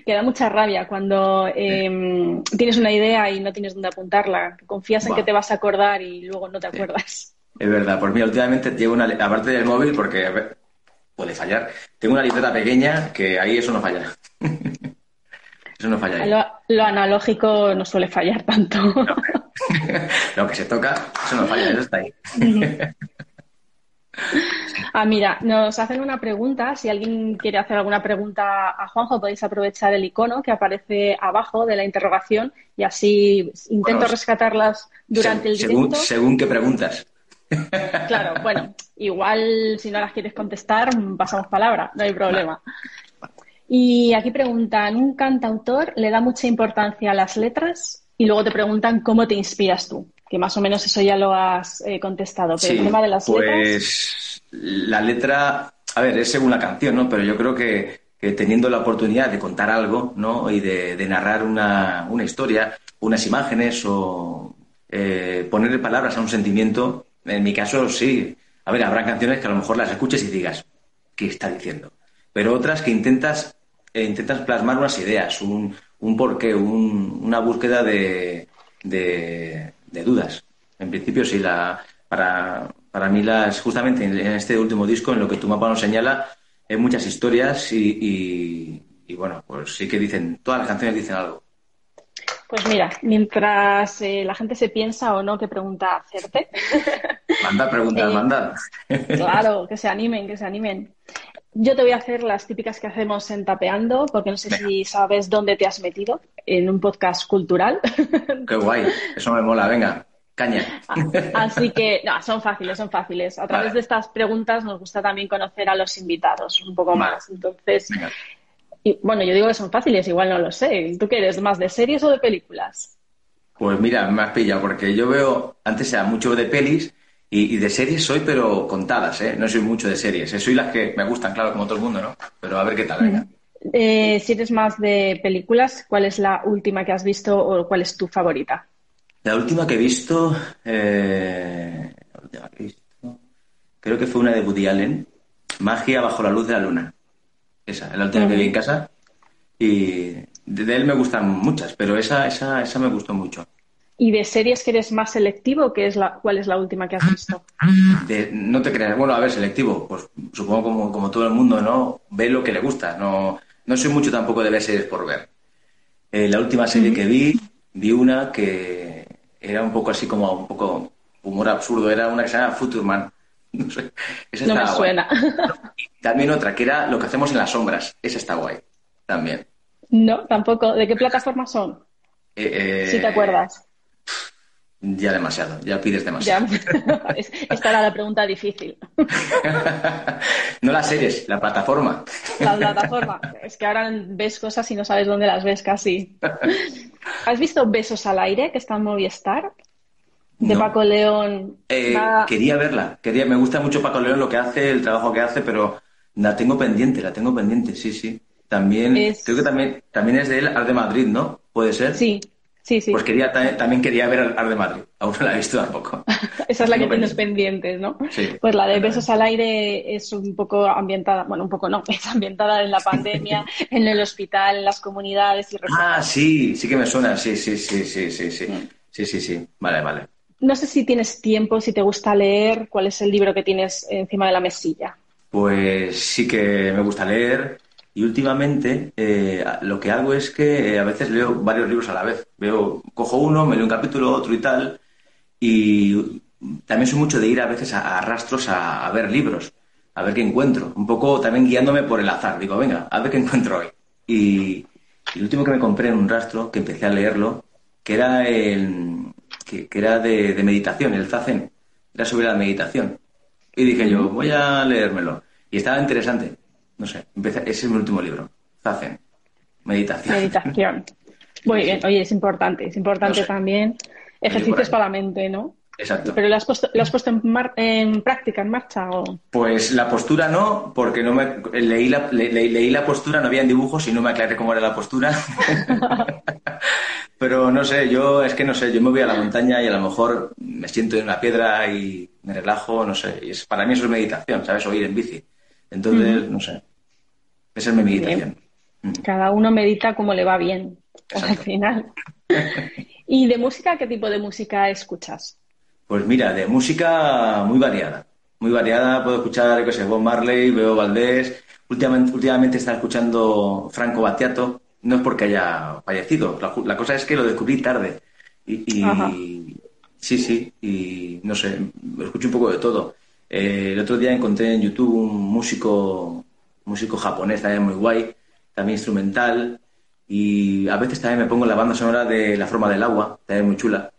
Que da mucha rabia cuando em, tienes una idea y no tienes dónde apuntarla. Confías en que te vas a acordar y luego no te acuerdas. Es verdad, pues mira, últimamente llevo una, aparte del móvil, porque puede fallar, tengo una libreta pequeña que ahí eso no falla. eso no falla. Lo, analógico no suele fallar tanto. Lo que se toca, eso no falla, eso está ahí. Ah, mira, nos hacen una pregunta. Si alguien quiere hacer alguna pregunta a Juanjo, podéis aprovechar el icono que aparece abajo de la interrogación y así intento rescatarlas durante el directo. Según qué preguntas. Claro, bueno, igual si no las quieres contestar, pasamos palabra, no hay problema. Y aquí preguntan, ¿un cantautor le da mucha importancia a las letras? Y luego te preguntan cómo te inspiras tú, que más o menos eso ya lo has eh, contestado. Pero el tema de las pues, letras. La letra, a ver, es según la canción, ¿no? Pero yo creo que, teniendo la oportunidad de contar algo, ¿no? Y de, narrar una, una, historia, unas imágenes o eh, ponerle palabras a un sentimiento, en mi caso, sí. A ver, habrá canciones que a lo mejor las escuches y digas, ¿qué está diciendo? Pero otras que intentas, eh, intentas plasmar unas ideas, un, un porqué, una búsqueda de, de, dudas. En principio, sí, la, para, para mí, las, justamente en, este último disco, en lo que tu mapa nos señala, hay muchas historias y, y bueno, pues sí que dicen, todas las canciones dicen algo. Pues mira, mientras eh, la gente se piensa o no qué pregunta hacerte. Manda preguntas, eh, manda. claro, que se animen, que se animen. Yo te voy a hacer las típicas que hacemos en Tapeando, porque no sé si sabes dónde te has metido, en un podcast cultural. Qué guay, eso me mola, venga, caña. Ah, así que, no, son fáciles, son fáciles. A través de estas preguntas nos gusta también conocer a los invitados un poco más. Entonces, y, bueno, yo digo que son fáciles, igual no lo sé. ¿Tú qué eres, más de series o de películas? Pues mira, me has pillado, porque yo veo, antes era mucho de pelis y, de series soy, pero contadas, ¿eh? No soy mucho de series. ¿eh? Soy las que me gustan, claro, como todo el mundo, ¿no? Pero a ver qué tal, venga. Eh, si eres más de películas, ¿cuál es la última que has visto o cuál es tu favorita? La última que he visto, eh, la última que he visto, creo que fue una de Woody Allen, Magia bajo la luz de la luna. Esa, la última que vi en casa. Y de él me gustan muchas, pero esa, esa, esa me gustó mucho. ¿Y de series que eres más selectivo? ¿qué es la, ¿Cuál es la última que has visto? no te creas. Bueno, a ver, selectivo. Pues supongo como, como todo el mundo, ¿no? Ve lo que le gusta. No, no soy mucho tampoco de ver series por ver. Eh, la última serie que vi, vi una que era un poco así como un poco humor absurdo. Era una que se llama Futurman. No sé. no me suena. También otra, que era lo que hacemos en las sombras. Esa está guay. También. No, tampoco. ¿De qué plataforma son? Eh, si te acuerdas. Ya demasiado, ya pides demasiado. Esta era la pregunta difícil. no las series, la plataforma. La plataforma. Es que ahora ves cosas y no sabes dónde las ves casi. ¿Has visto Besos al aire, que está en Movistar? De Paco León. Eh, quería verla. Quería, me gusta mucho Paco León, lo que hace, el trabajo que hace, pero La tengo pendiente, la tengo pendiente, sí, sí. También, creo que también, también es de él, Ar de Madrid, ¿no? ¿Puede ser? Sí, sí, sí. Pues quería, también quería ver Ar de Madrid. Aún no la he visto tampoco. Esa es la que tienes pendientes, ¿no? Sí. Pues la de Besos al Aire es un poco ambientada, bueno, un poco no, es ambientada en la pandemia, en el hospital, en las comunidades y Ah, sí, sí que me suena, sí, sí, sí, sí, sí, sí. Mm. Sí, sí, sí. Vale, vale. No sé si tienes tiempo, si te gusta leer, ¿cuál es el libro que tienes encima de la mesilla? Pues sí que me gusta leer y últimamente eh, lo que hago es que eh, a veces leo varios libros a la vez. Veo, cojo uno, me leo un capítulo, otro y tal. Y también soy mucho de ir a veces a, rastros a, ver libros, a ver qué encuentro. Un poco también guiándome por el azar. Digo, venga, a ver qué encuentro hoy. Y, el último que me compré en un rastro, que empecé a leerlo, que era el que, era de, meditación, el Zazen. Era sobre la meditación. Y dije yo, voy a leérmelo. Y estaba interesante. No sé, ese es mi último libro. Zazen. Meditación. Meditación. Muy bien, oye, es importante, es importante también. Ejercicios para la mente, ¿no? Exacto. ¿Pero lo has puesto, lo has puesto en, práctica, en marcha? O... Pues la postura no, porque no me leí la, leí la postura, no había dibujos y no me aclaré cómo era la postura. Pero no sé, yo es que no sé, yo me voy a la montaña y a lo mejor me siento en una piedra y me relajo, no sé. Y es, para mí eso es meditación, ¿sabes? O ir en bici. Entonces, no sé. Esa es mi meditación. Mm. Cada uno medita como le va bien, al final. ¿Y de música, qué tipo de música escuchas? Pues mira, de música muy variada. Muy variada, puedo escuchar, qué sé, Bob Marley, veo Valdés. Últimamente, últimamente está escuchando Franco Battiato. No es porque haya fallecido. La, cosa es que lo descubrí tarde. Y, sí, sí, y no sé, escucho un poco de todo. Eh, el otro día encontré en YouTube un músico, músico japonés también muy guay, también instrumental. Y a veces también me pongo la banda sonora de La forma del agua, también muy chula.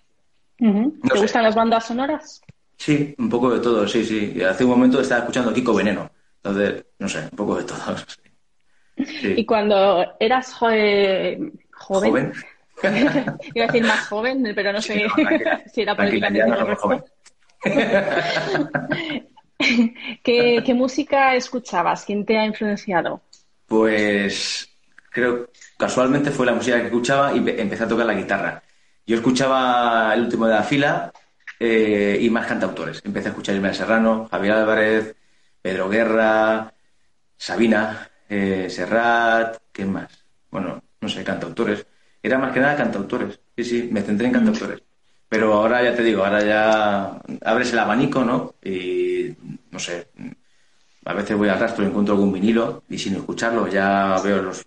¿Te gustan las bandas sonoras? Sí, un poco de todo, sí, sí. Hace un momento estaba escuchando Kiko Veneno. Entonces, no sé, un poco de todo. Y cuando eras joven... ¿Joven? Iba a decir más joven, pero no sé si era políticamente correcto. ¿Qué, ¿Qué música escuchabas? ¿Quién te ha influenciado? Pues creo casualmente fue la música que escuchaba y empecé a tocar la guitarra. Yo escuchaba el último de la fila eh, y más cantautores. Empecé a escuchar Ismael Serrano, Javier Álvarez, Pedro Guerra, Sabina, eh, Serrat, ¿qué más? Bueno, no sé, cantautores. Era más que nada cantautores. Sí, sí, me centré en cantautores. Pero ahora ya te digo, ahora ya abres el abanico, ¿no? Y no sé, a veces voy al rastro y encuentro algún vinilo y sin escucharlo ya veo los,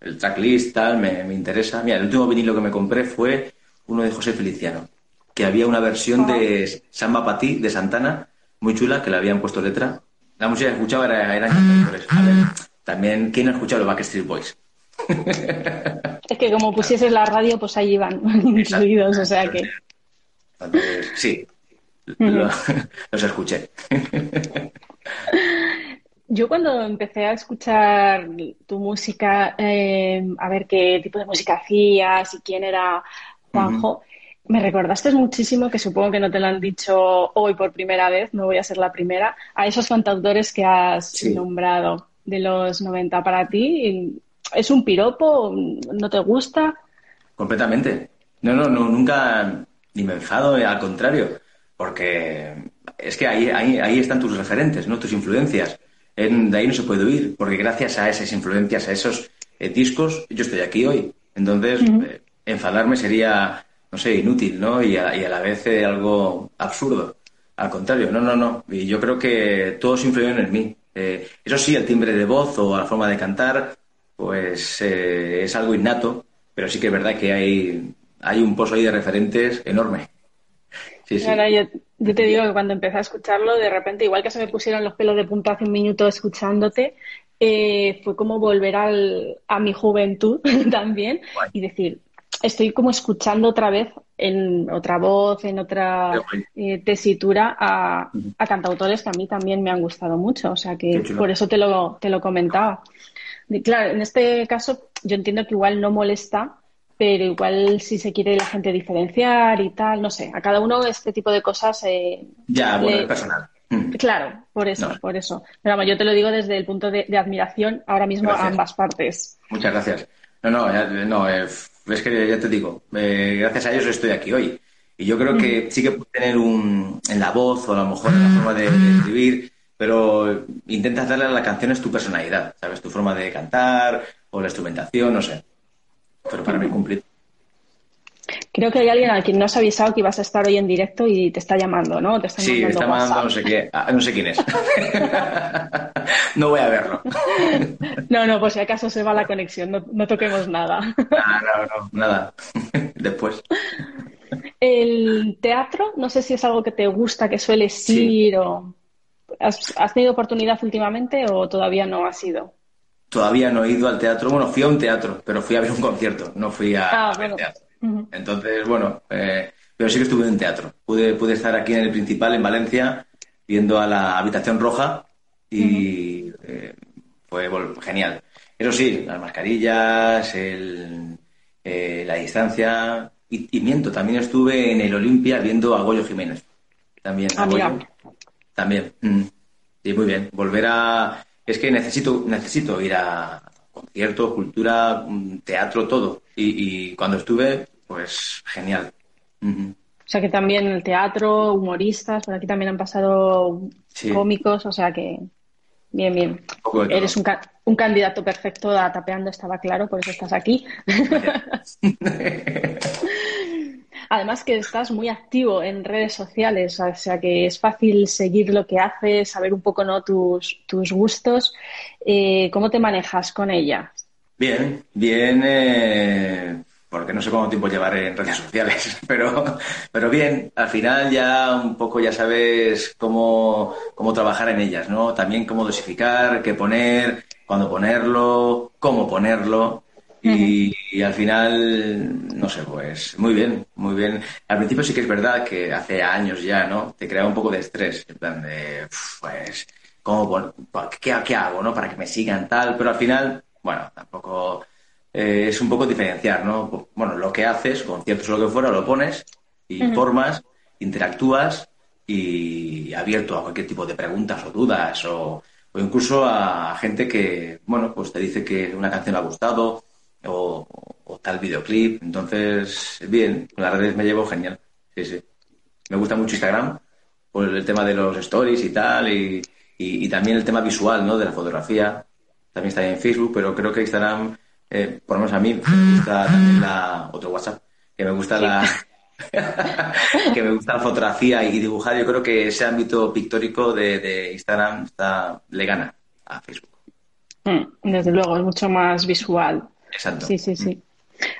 el tracklist, tal, me, me, interesa. Mira, el último vinilo que me compré fue uno de José Feliciano, que había una versión de Samba Patí de Santana, muy chula, que le habían puesto letra. La música que escuchaba era, eran cantautores. A ver, también, ¿quién ha escuchado los Backstreet Boys? es que como pusieses la radio, pues ahí iban incluidos, o sea que... sí, los escuché. Yo cuando empecé a escuchar tu música, eh, a ver qué tipo de música hacías y quién era Juanjo, me recordaste muchísimo, que supongo que no te lo han dicho hoy por primera vez, no voy a ser la primera, a esos cantautores que has nombrado de los 90 para ti. ¿Es un piropo? ¿No te gusta? Completamente. No, no, no nunca ni me enfado, al contrario, porque es que ahí, ahí, ahí están tus referentes, ¿no? tus influencias de ahí no se puede huir, porque gracias a esas influencias, a esos eh, discos, yo estoy aquí hoy. Entonces, eh, enfadarme sería, no sé, inútil, ¿no? Y a, la vez eh, algo absurdo. Al contrario, no, no, no. Y yo creo que todos influyen en mí. eso sí, el timbre de voz o la forma de cantar, pues es algo innato, pero sí que es verdad que hay, hay un pozo ahí de referentes enorme. Sí, sí. Yo te digo que cuando empecé a escucharlo, de repente, igual que se me pusieron los pelos de punta hace un minuto escuchándote, eh, fue como volver al, a mi juventud también y decir, estoy como escuchando otra vez en otra voz, en otra eh, tesitura a, a, cantautores que a mí también me han gustado mucho. O sea que por eso te lo, te lo comentaba. Claro, en este caso yo entiendo que igual no molesta pero igual si se quiere la gente diferenciar y tal, no sé, a cada uno este tipo de cosas... Eh, ya, bueno, es personal. Mm. Claro, por eso, por eso. Pero vamos, yo te lo digo desde el punto de, admiración ahora mismo a ambas partes. Muchas gracias. No, no, no, eh, es que ya te digo, eh, gracias a ellos estoy aquí hoy. Y yo creo que sí que puedes tener un, en la voz o a lo mejor en la forma de, escribir, pero intentas darle a la canción es tu personalidad, ¿sabes? Tu forma de cantar o la instrumentación, no sé. Pero para mí cumplir. Creo que hay alguien a quien no has avisado que ibas a estar hoy en directo y te está llamando, ¿no? Te sí, me está mandando no sé, qué, ah, no sé quién es. no voy a verlo. no, no, pues si acaso se va la conexión, no, toquemos nada. Ah, no, no, nada. Después. El teatro, no sé si es algo que te gusta, que sueles ir o... ¿Has, tenido oportunidad últimamente o todavía no has ido? Todavía no he ido al teatro. Bueno, fui a un teatro, pero fui a ver un concierto, no fui a, ah, teatro. Entonces, bueno, eh, pero sí que estuve en teatro. Pude, pude estar aquí en el principal, en Valencia, viendo a la habitación roja y eh, fue genial. Eso sí, las mascarillas, el, eh, la distancia, y, miento, también estuve en el Olimpia viendo a Goyo Jiménez. También. Ah, también. Mm. Sí, muy bien. Volver a. Es que necesito, necesito ir a conciertos, cultura, mm, teatro, todo. Y, cuando estuve, pues genial. O sea que también el teatro, humoristas, por aquí también han pasado cómicos, o sea que bien, bien. Eres un, un, candidato perfecto a Tapeando, estaba claro, por eso estás aquí. Además que estás muy activo en redes sociales, o sea que es fácil seguir lo que haces, saber un poco ¿no? tus, tus gustos. Eh, ¿Cómo te manejas con ella? Bien, bien, eh, porque no sé cuánto tiempo llevaré en redes sociales, pero, pero bien, al final ya un poco ya sabes cómo, cómo trabajar en ellas, ¿no? También cómo dosificar, qué poner, cuándo ponerlo, cómo ponerlo. Y, al final, no sé, pues muy bien, muy bien. Al principio sí que es verdad que hace años ya, ¿no? Te crea un poco de estrés, en plan de, pues, ¿cómo, qué, ¿qué hago, no? Para que me sigan tal, pero al final, bueno, tampoco eh, es un poco diferenciar, ¿no? Bueno, lo que haces, conciertos o lo que fuera, lo pones, informas, interactúas y abierto a cualquier tipo de preguntas o dudas o, o incluso a gente que, bueno, pues te dice que una canción le ha gustado o, tal videoclip. Entonces, bien, con las redes me llevo genial. Sí, sí. Me gusta mucho Instagram por el tema de los stories y tal, y, y, también el tema visual, ¿no? De la fotografía. También está en Facebook, pero creo que Instagram, eh, por lo menos a mí, me gusta también la, otro WhatsApp, que me gusta la, que me gusta la fotografía y dibujar. Yo creo que ese ámbito pictórico de, de Instagram está, le gana a Facebook. Mm, desde luego, es mucho más visual. Exacto. Sí, sí, sí.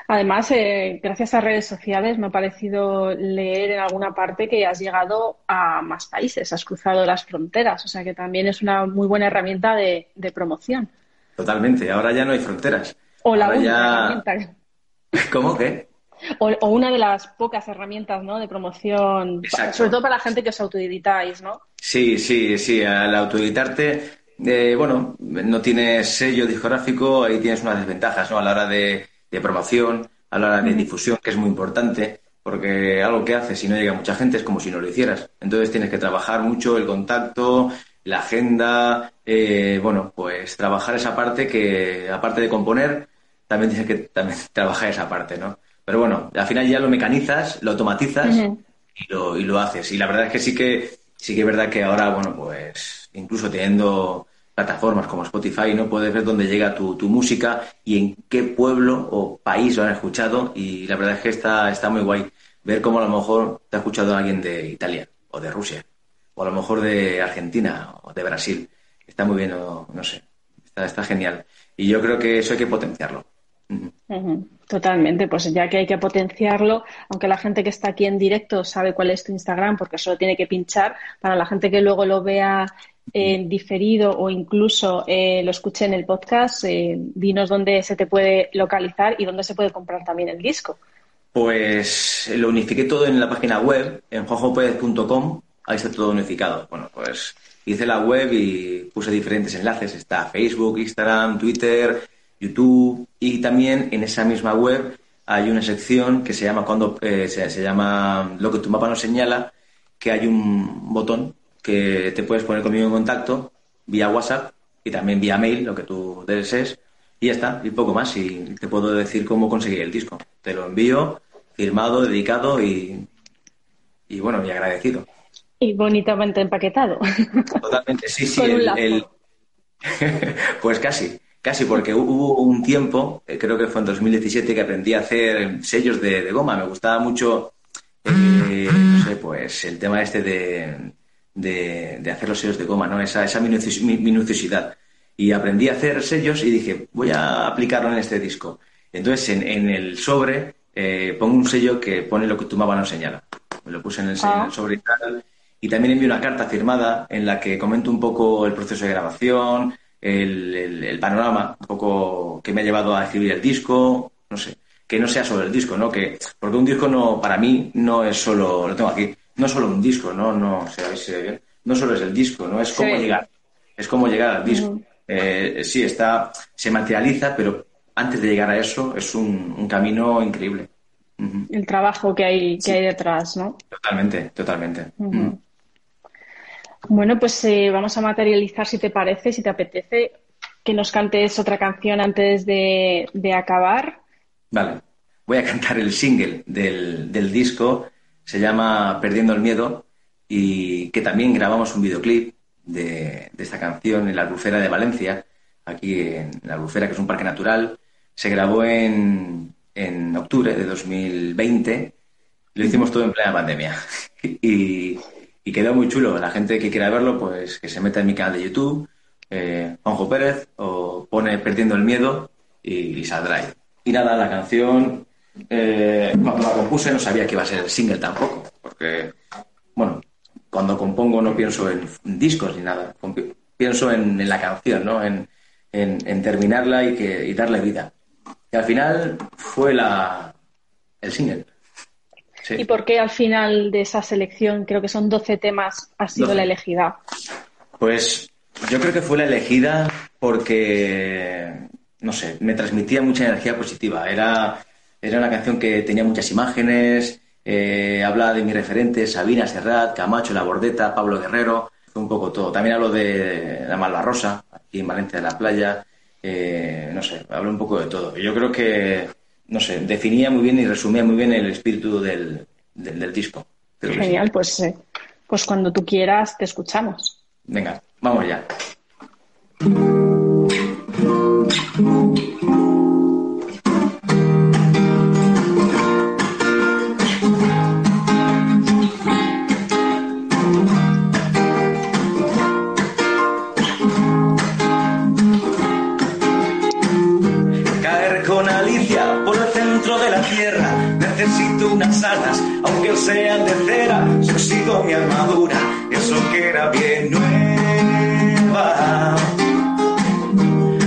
Además, eh, gracias a redes sociales me ha parecido leer en alguna parte que has llegado a más países, has cruzado las fronteras, o sea que también es una muy buena herramienta de, promoción. Totalmente, ahora ya no hay fronteras. O la única herramienta. ¿Cómo que? O, una de las pocas herramientas ¿no? de promoción, sobre todo para la gente que os autoeditáis, ¿no? Sí, sí, sí, al autoeditarte eh, bueno, no tienes sello discográfico, ahí tienes unas desventajas ¿no? a la hora de, promoción, a la hora de difusión, que es muy importante, porque algo que haces si no llega mucha gente es como si no lo hicieras. Entonces tienes que trabajar mucho el contacto, la agenda, eh, bueno, pues trabajar esa parte que, aparte de componer, también tienes que también trabajar esa parte, ¿no? Pero bueno, al final ya lo mecanizas, lo automatizas y, lo, y lo haces. Y la verdad es que sí que sí que es verdad que ahora, bueno, pues incluso teniendo plataformas como Spotify, ¿no? Puedes ver dónde llega tu, música y en qué pueblo o país lo han escuchado y la verdad es que está, está muy guay ver cómo a lo mejor te ha escuchado alguien de Italia o de Rusia o a lo mejor de Argentina o de Brasil. Está muy bien, no, sé, está, está genial. Y yo creo que eso hay que potenciarlo. Totalmente, pues ya que hay que potenciarlo, aunque la gente que está aquí en directo sabe cuál es tu Instagram, porque solo tiene que pinchar, para la gente que luego lo vea en diferido o incluso eh, lo escuche en el podcast, eh, dinos dónde se te puede localizar y dónde se puede comprar también el disco. Pues lo unifiqué todo en la página web, en juanjopez.com, ahí está todo unificado. Bueno, pues hice la web y puse diferentes enlaces, está Facebook, Instagram, Twitter, YouTube y también en esa misma web hay una sección que se llama cuando eh, se, llama lo que tu mapa nos señala que hay un botón que te puedes poner conmigo en contacto vía WhatsApp y también vía mail, lo que tú desees, y ya está, y poco más. Y te puedo decir cómo conseguir el disco. Te lo envío, firmado, dedicado y, y bueno, y agradecido. Y bonitamente empaquetado. Totalmente, sí, sí. pues casi, casi, porque hubo un tiempo, eh, creo que fue en 2017, que aprendí a hacer sellos de, goma. Me gustaba mucho, eh, no sé, pues el tema este de, de, hacer los sellos de goma, ¿no? Esa, esa minuciosidad. Y aprendí a hacer sellos y dije, voy a aplicarlo en este disco. Entonces, en, el sobre eh, pongo un sello que pone lo que tu mapa no señala. Me lo puse en el, ah. sobre y tal. Y también envío una carta firmada en la que comento un poco el proceso de grabación, el, panorama, un poco que me ha llevado a escribir el disco, no sé, que no sea solo el disco, ¿no? Que, porque un disco no, para mí no es solo, lo tengo aquí, no solo un disco, no, no, se no solo es el disco, ¿no? Es cómo llegar, es cómo llegar al disco. Eh, sí, está, se materializa, pero antes de llegar a eso es un, camino increíble. El trabajo que hay, que hay detrás, ¿no? Totalmente, totalmente. Bueno, pues eh, vamos a materializar, si te parece, si te apetece, que nos cantes otra canción antes de, acabar. Vale, voy a cantar el single del, disco, se llama Perdiendo el Miedo, y que también grabamos un videoclip de, esta canción en la Albufera de Valencia, aquí en la Albufera, que es un parque natural. Se grabó en, en octubre de 2020, lo hicimos todo en plena pandemia. y y quedó muy chulo. La gente que quiera verlo, pues que se meta en mi canal de YouTube, eh, Juanjo Pérez, o pone Perdiendo el Miedo y, saldrá ahí. Y nada, la canción, eh, cuando la compuse no sabía que iba a ser el single tampoco, porque, bueno, cuando compongo no pienso en discos ni nada, pienso en, la canción, ¿no? En, terminarla y, que, y darle vida. Y al final fue la, el single. ¿Y por qué al final de esa selección, creo que son 12 temas, ha sido la elegida? Pues yo creo que fue la elegida porque, no sé, me transmitía mucha energía positiva. Era, era una canción que tenía muchas imágenes, eh, hablaba de mis referentes, Sabina Serrat, Camacho, La Bordeta, Pablo Guerrero, un poco todo. También hablo de la Malvarrosa, aquí en Valencia de la Playa, eh, no sé, hablo un poco de todo. Yo creo que no sé, definía muy bien y resumía muy bien el espíritu del, del, disco. Genial, pues, eh, pues cuando tú quieras te escuchamos. Venga, vamos ya. Aunque sean de cera, yo sigo mi armadura, eso que era bien nueva.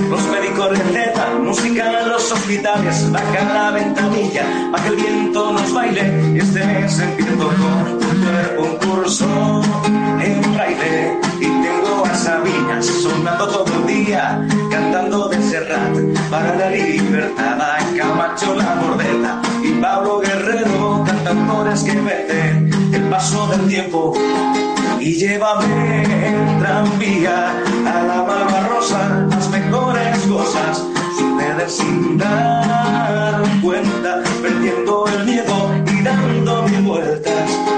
Los médicos recetan música en los hospitales, baja la ventanilla, para que el viento nos baile, y este mes empiezo con un concurso en baile y tengo a Sabina sonando todo el día, cantando de Serrat para la libertad, Camacho la bordeta y Pablo Guerrero, que venden el paso del tiempo y llévame en tranvía a la Malvarrosa, las mejores cosas suceden sin dar cuenta, perdiendo el miedo y dando mil vueltas.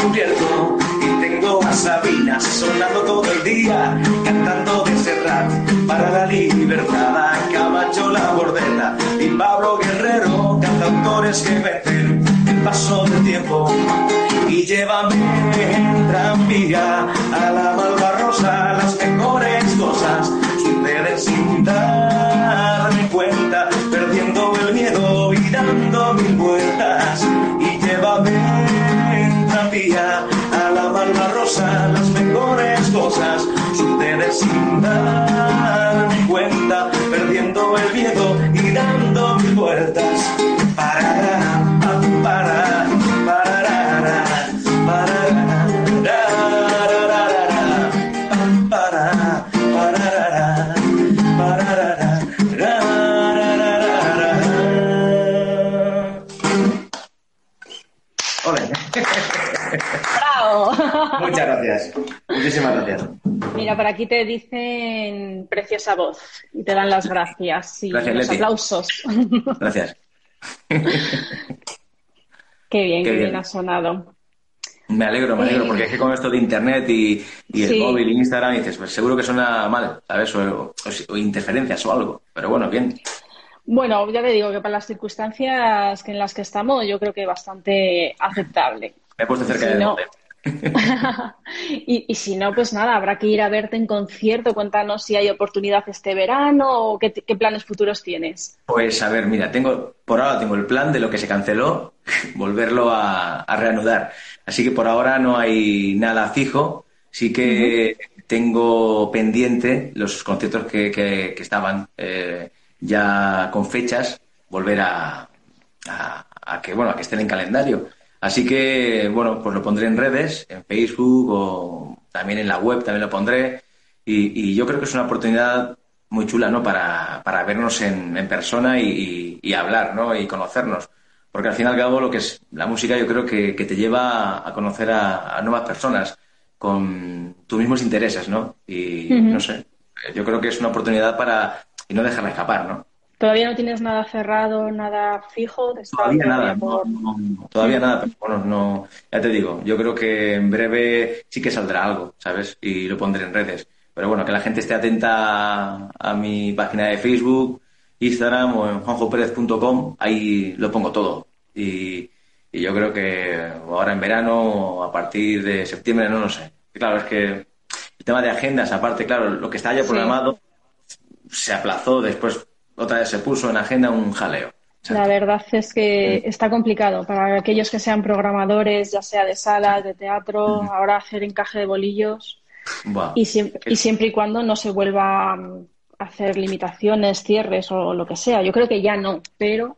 cubierto y tengo a Sabina sonando todo el día, cantando de Serrat para la libertad, a Camacho la bordeta y Pablo Guerrero, cantautores que venden el paso del tiempo. Y llévame en tranvía a la Malvarrosa, las mejores cosas suceden sin darme cuenta, perdiendo el miedo y dando mil vueltas. Y llévame a la malva rosa, las mejores cosas suceden sin dar cuenta, perdiendo el miedo y dando mil vueltas. Muchísimas gracias. Mira, por aquí te dicen preciosa voz y te dan las gracias y Gracias, los Leti. aplausos. Gracias. qué bien, Qué qué bien bien. ha sonado. Me alegro, me alegro, porque es que con esto de internet y, y el Sí. móvil y Instagram dices, pues seguro que suena mal, ¿sabes? O, o- o interferencias o algo. Pero bueno, bien. Bueno, ya te digo que para las circunstancias en las que estamos, yo creo que bastante aceptable. Me he puesto cerca Si del no-. y, y si no, pues nada, habrá que ir a verte en concierto. Cuéntanos si hay oportunidad este verano o qué, qué planes futuros tienes. Pues a ver, mira, tengo, por ahora tengo el plan de lo que se canceló, volverlo a, a reanudar. Así que por ahora no hay nada fijo. Sí que tengo pendiente los conciertos que, que- que estaban eh, ya con fechas, volver a, a- a que bueno, a que estén en calendario. Así que bueno, pues lo pondré en redes, en Facebook o también en la web, también lo pondré. Y, y yo creo que es una oportunidad muy chula, ¿no? Para, para vernos en, en persona y, y- y hablar, ¿no? Y conocernos. Porque al fin y al cabo lo que es la música yo creo que, que te lleva a conocer a, a nuevas personas con tus mismos intereses, ¿no? Y no sé, yo creo que es una oportunidad para y no dejarla escapar, ¿no? ¿Todavía no tienes nada cerrado, nada fijo? ¿Estás Todavía nada, por- no, no, todavía nada, pero bueno, no, ya te digo, yo creo que en breve sí que saldrá algo, ¿sabes? Y lo pondré en redes. Pero bueno, que la gente esté atenta a, mi página de Facebook, Instagram o en juanjoperez.com, ahí lo pongo todo. Y, y yo creo que ahora en verano o a partir de septiembre, no lo sé. Claro, es que el tema de agendas, aparte, claro, lo que está ya Sí. programado se aplazó, después otra vez se puso en agenda un jaleo. La verdad es que está complicado para aquellos que sean programadores, ya sea de salas, de teatro, ahora hacer encaje de bolillos y siempre, y siempre y cuando no se vuelva mm, a hacer limitaciones, cierres o lo que sea. Yo creo que ya no, pero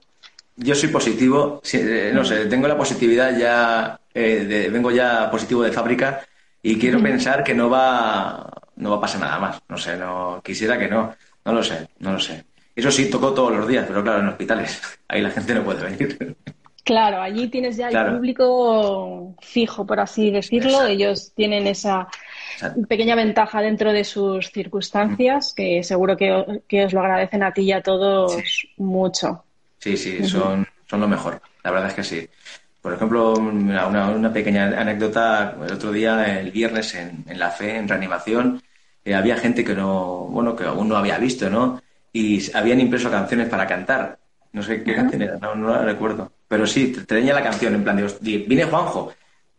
Yo soy positivo, eh, no sé, tengo la positividad ya, eh, de- vengo ya positivo de fábrica y quiero pensar que no va, no va a pasar nada más. No sé, no quisiera que no, no lo sé, no lo sé. Eso sí, tocó todos los días, pero claro, en hospitales, ahí la gente no puede venir. claro, allí tienes ya el Claro. público fijo, por así decirlo. Exacto. Ellos tienen esa Exacto. pequeña ventaja dentro de sus circunstancias que seguro que, que os lo agradecen a ti y a todos mucho. Sí, sí, son, son lo mejor. La verdad es que sí. Por ejemplo, una pequeña anécdota. El otro día, el viernes, en, en la fe, en reanimación, eh, había gente que no, bueno, que aún no había visto, ¿no? Y habían impreso canciones para cantar. No sé qué canción era, no, no la recuerdo. Pero sí, te- tenía la canción en plan "Hosti, vine Juanjo,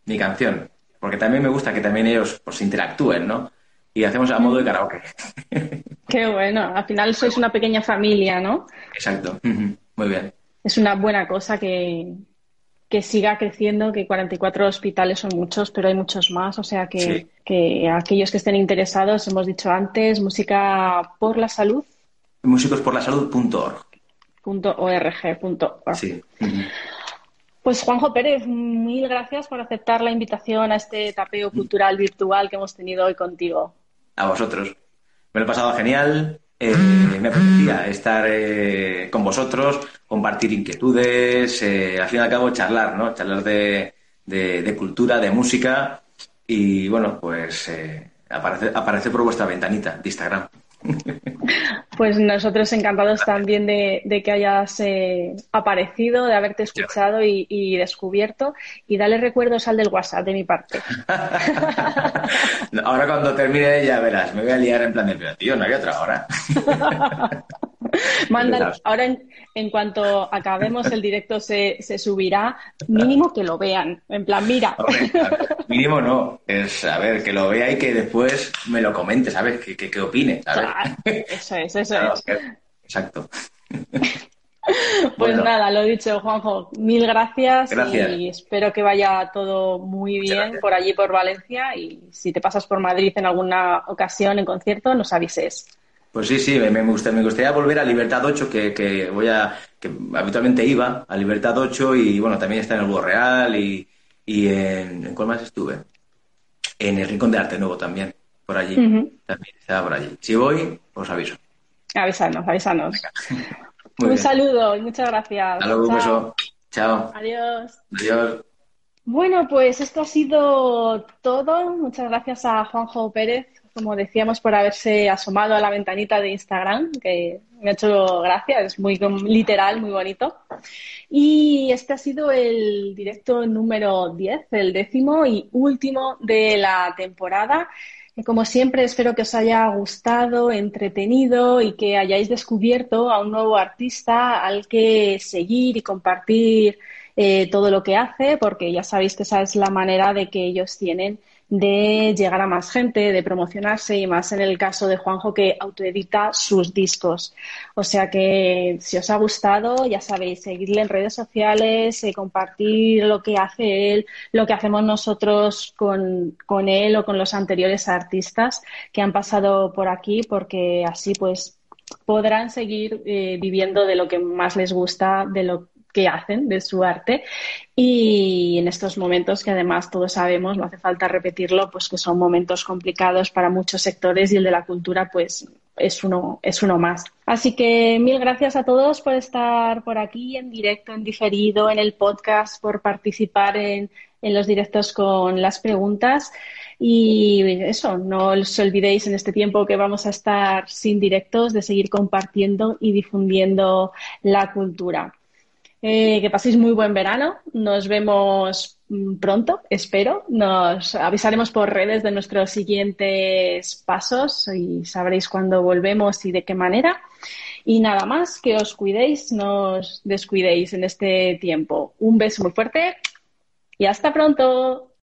mi canción. Porque también me gusta que también ellos pues interactúen, ¿no? Y hacemos a modo de karaoke. Qué bueno, al final sois una pequeña familia, ¿no? Exacto. Muy bien. Es una buena cosa que, que siga creciendo, que 44 hospitales son muchos, pero hay muchos más, o sea que, Sí. que aquellos que estén interesados, hemos dicho antes, música por la salud. Musicosporlasalud.org. .org.org. Sí. Pues Juanjo Pérez, mil gracias por aceptar la invitación a este tapeo cultural virtual que hemos tenido hoy contigo. a vosotros. Me lo he pasado genial. eh, me apetecía estar eh, con vosotros, compartir inquietudes, eh, al fin y al cabo charlar, ¿no? Charlar de, de- de cultura, de música y, bueno, pues eh, aparecer, aparecer por vuestra ventanita de Instagram. Pues nosotros encantados también de, de que hayas eh, aparecido, de haberte escuchado y, y descubierto. Y dale recuerdos al del WhatsApp de mi parte. Ahora cuando termine ya verás, me voy a liar en plan de, tío, no había otra hora. Mándalo. Ahora, en, en cuanto acabemos el directo, se, se subirá. Mínimo que lo vean. En plan, mira. Hombre, a ver, mínimo no, es, a ver, que lo vea y que después me lo comente, ¿sabes? Que, que, que opine, ¿sabes? Claro, eso es, eso Claro, es. Exacto. Pues nada, lo dicho, Juanjo, mil gracias, y espero que vaya todo muy bien por allí, por Valencia. Y si te pasas por Madrid en alguna ocasión en concierto, nos avises. Pues sí, sí, me, me, gustaría, me gustaría volver a Libertad 8, que, que, voy a, que habitualmente iba a Libertad 8 y bueno, también está en el Búho Real y, y en, ¿en cuál más estuve? En el Rincón de Arte Nuevo también, por allí. También estaba por allí. Si voy, os aviso. Avísanos, avísanos. un saludo y muchas gracias. Hasta luego, un beso. Chao. Adiós. Adiós. Bueno, pues esto ha sido todo. Muchas gracias a Juanjo Pérez, como decíamos, por haberse asomado a la ventanita de Instagram, que me ha hecho gracia, es muy literal, muy bonito. Y este ha sido el directo número 10, el décimo y último de la temporada. Como siempre, espero que os haya gustado, entretenido y que hayáis descubierto a un nuevo artista al que seguir y compartir eh, todo lo que hace, porque ya sabéis que esa es la manera de que ellos tienen de llegar a más gente, de promocionarse y más en el caso de Juanjo que autoedita sus discos. O sea que si os ha gustado, ya sabéis, seguirle en redes sociales, eh, compartir lo que hace él, lo que hacemos nosotros con, con él o con los anteriores artistas que han pasado por aquí, porque así pues podrán seguir eh, viviendo de lo que más les gusta, de lo que hacen de su arte y en estos momentos que además todos sabemos, no hace falta repetirlo, pues que son momentos complicados para muchos sectores y el de la cultura pues es uno, es uno más. Así que mil gracias a todos por estar por aquí en directo, en diferido, en el podcast, por participar en, en los directos con las preguntas. Y eso, no os olvidéis en este tiempo que vamos a estar sin directos de seguir compartiendo y difundiendo la cultura. Eh, que paséis muy buen verano. Nos vemos mm, pronto, espero. Nos avisaremos por redes de nuestros siguientes pasos y sabréis cuándo volvemos y de qué manera. Y nada más, que os cuidéis, no os descuidéis en este tiempo. Un beso muy fuerte y hasta pronto.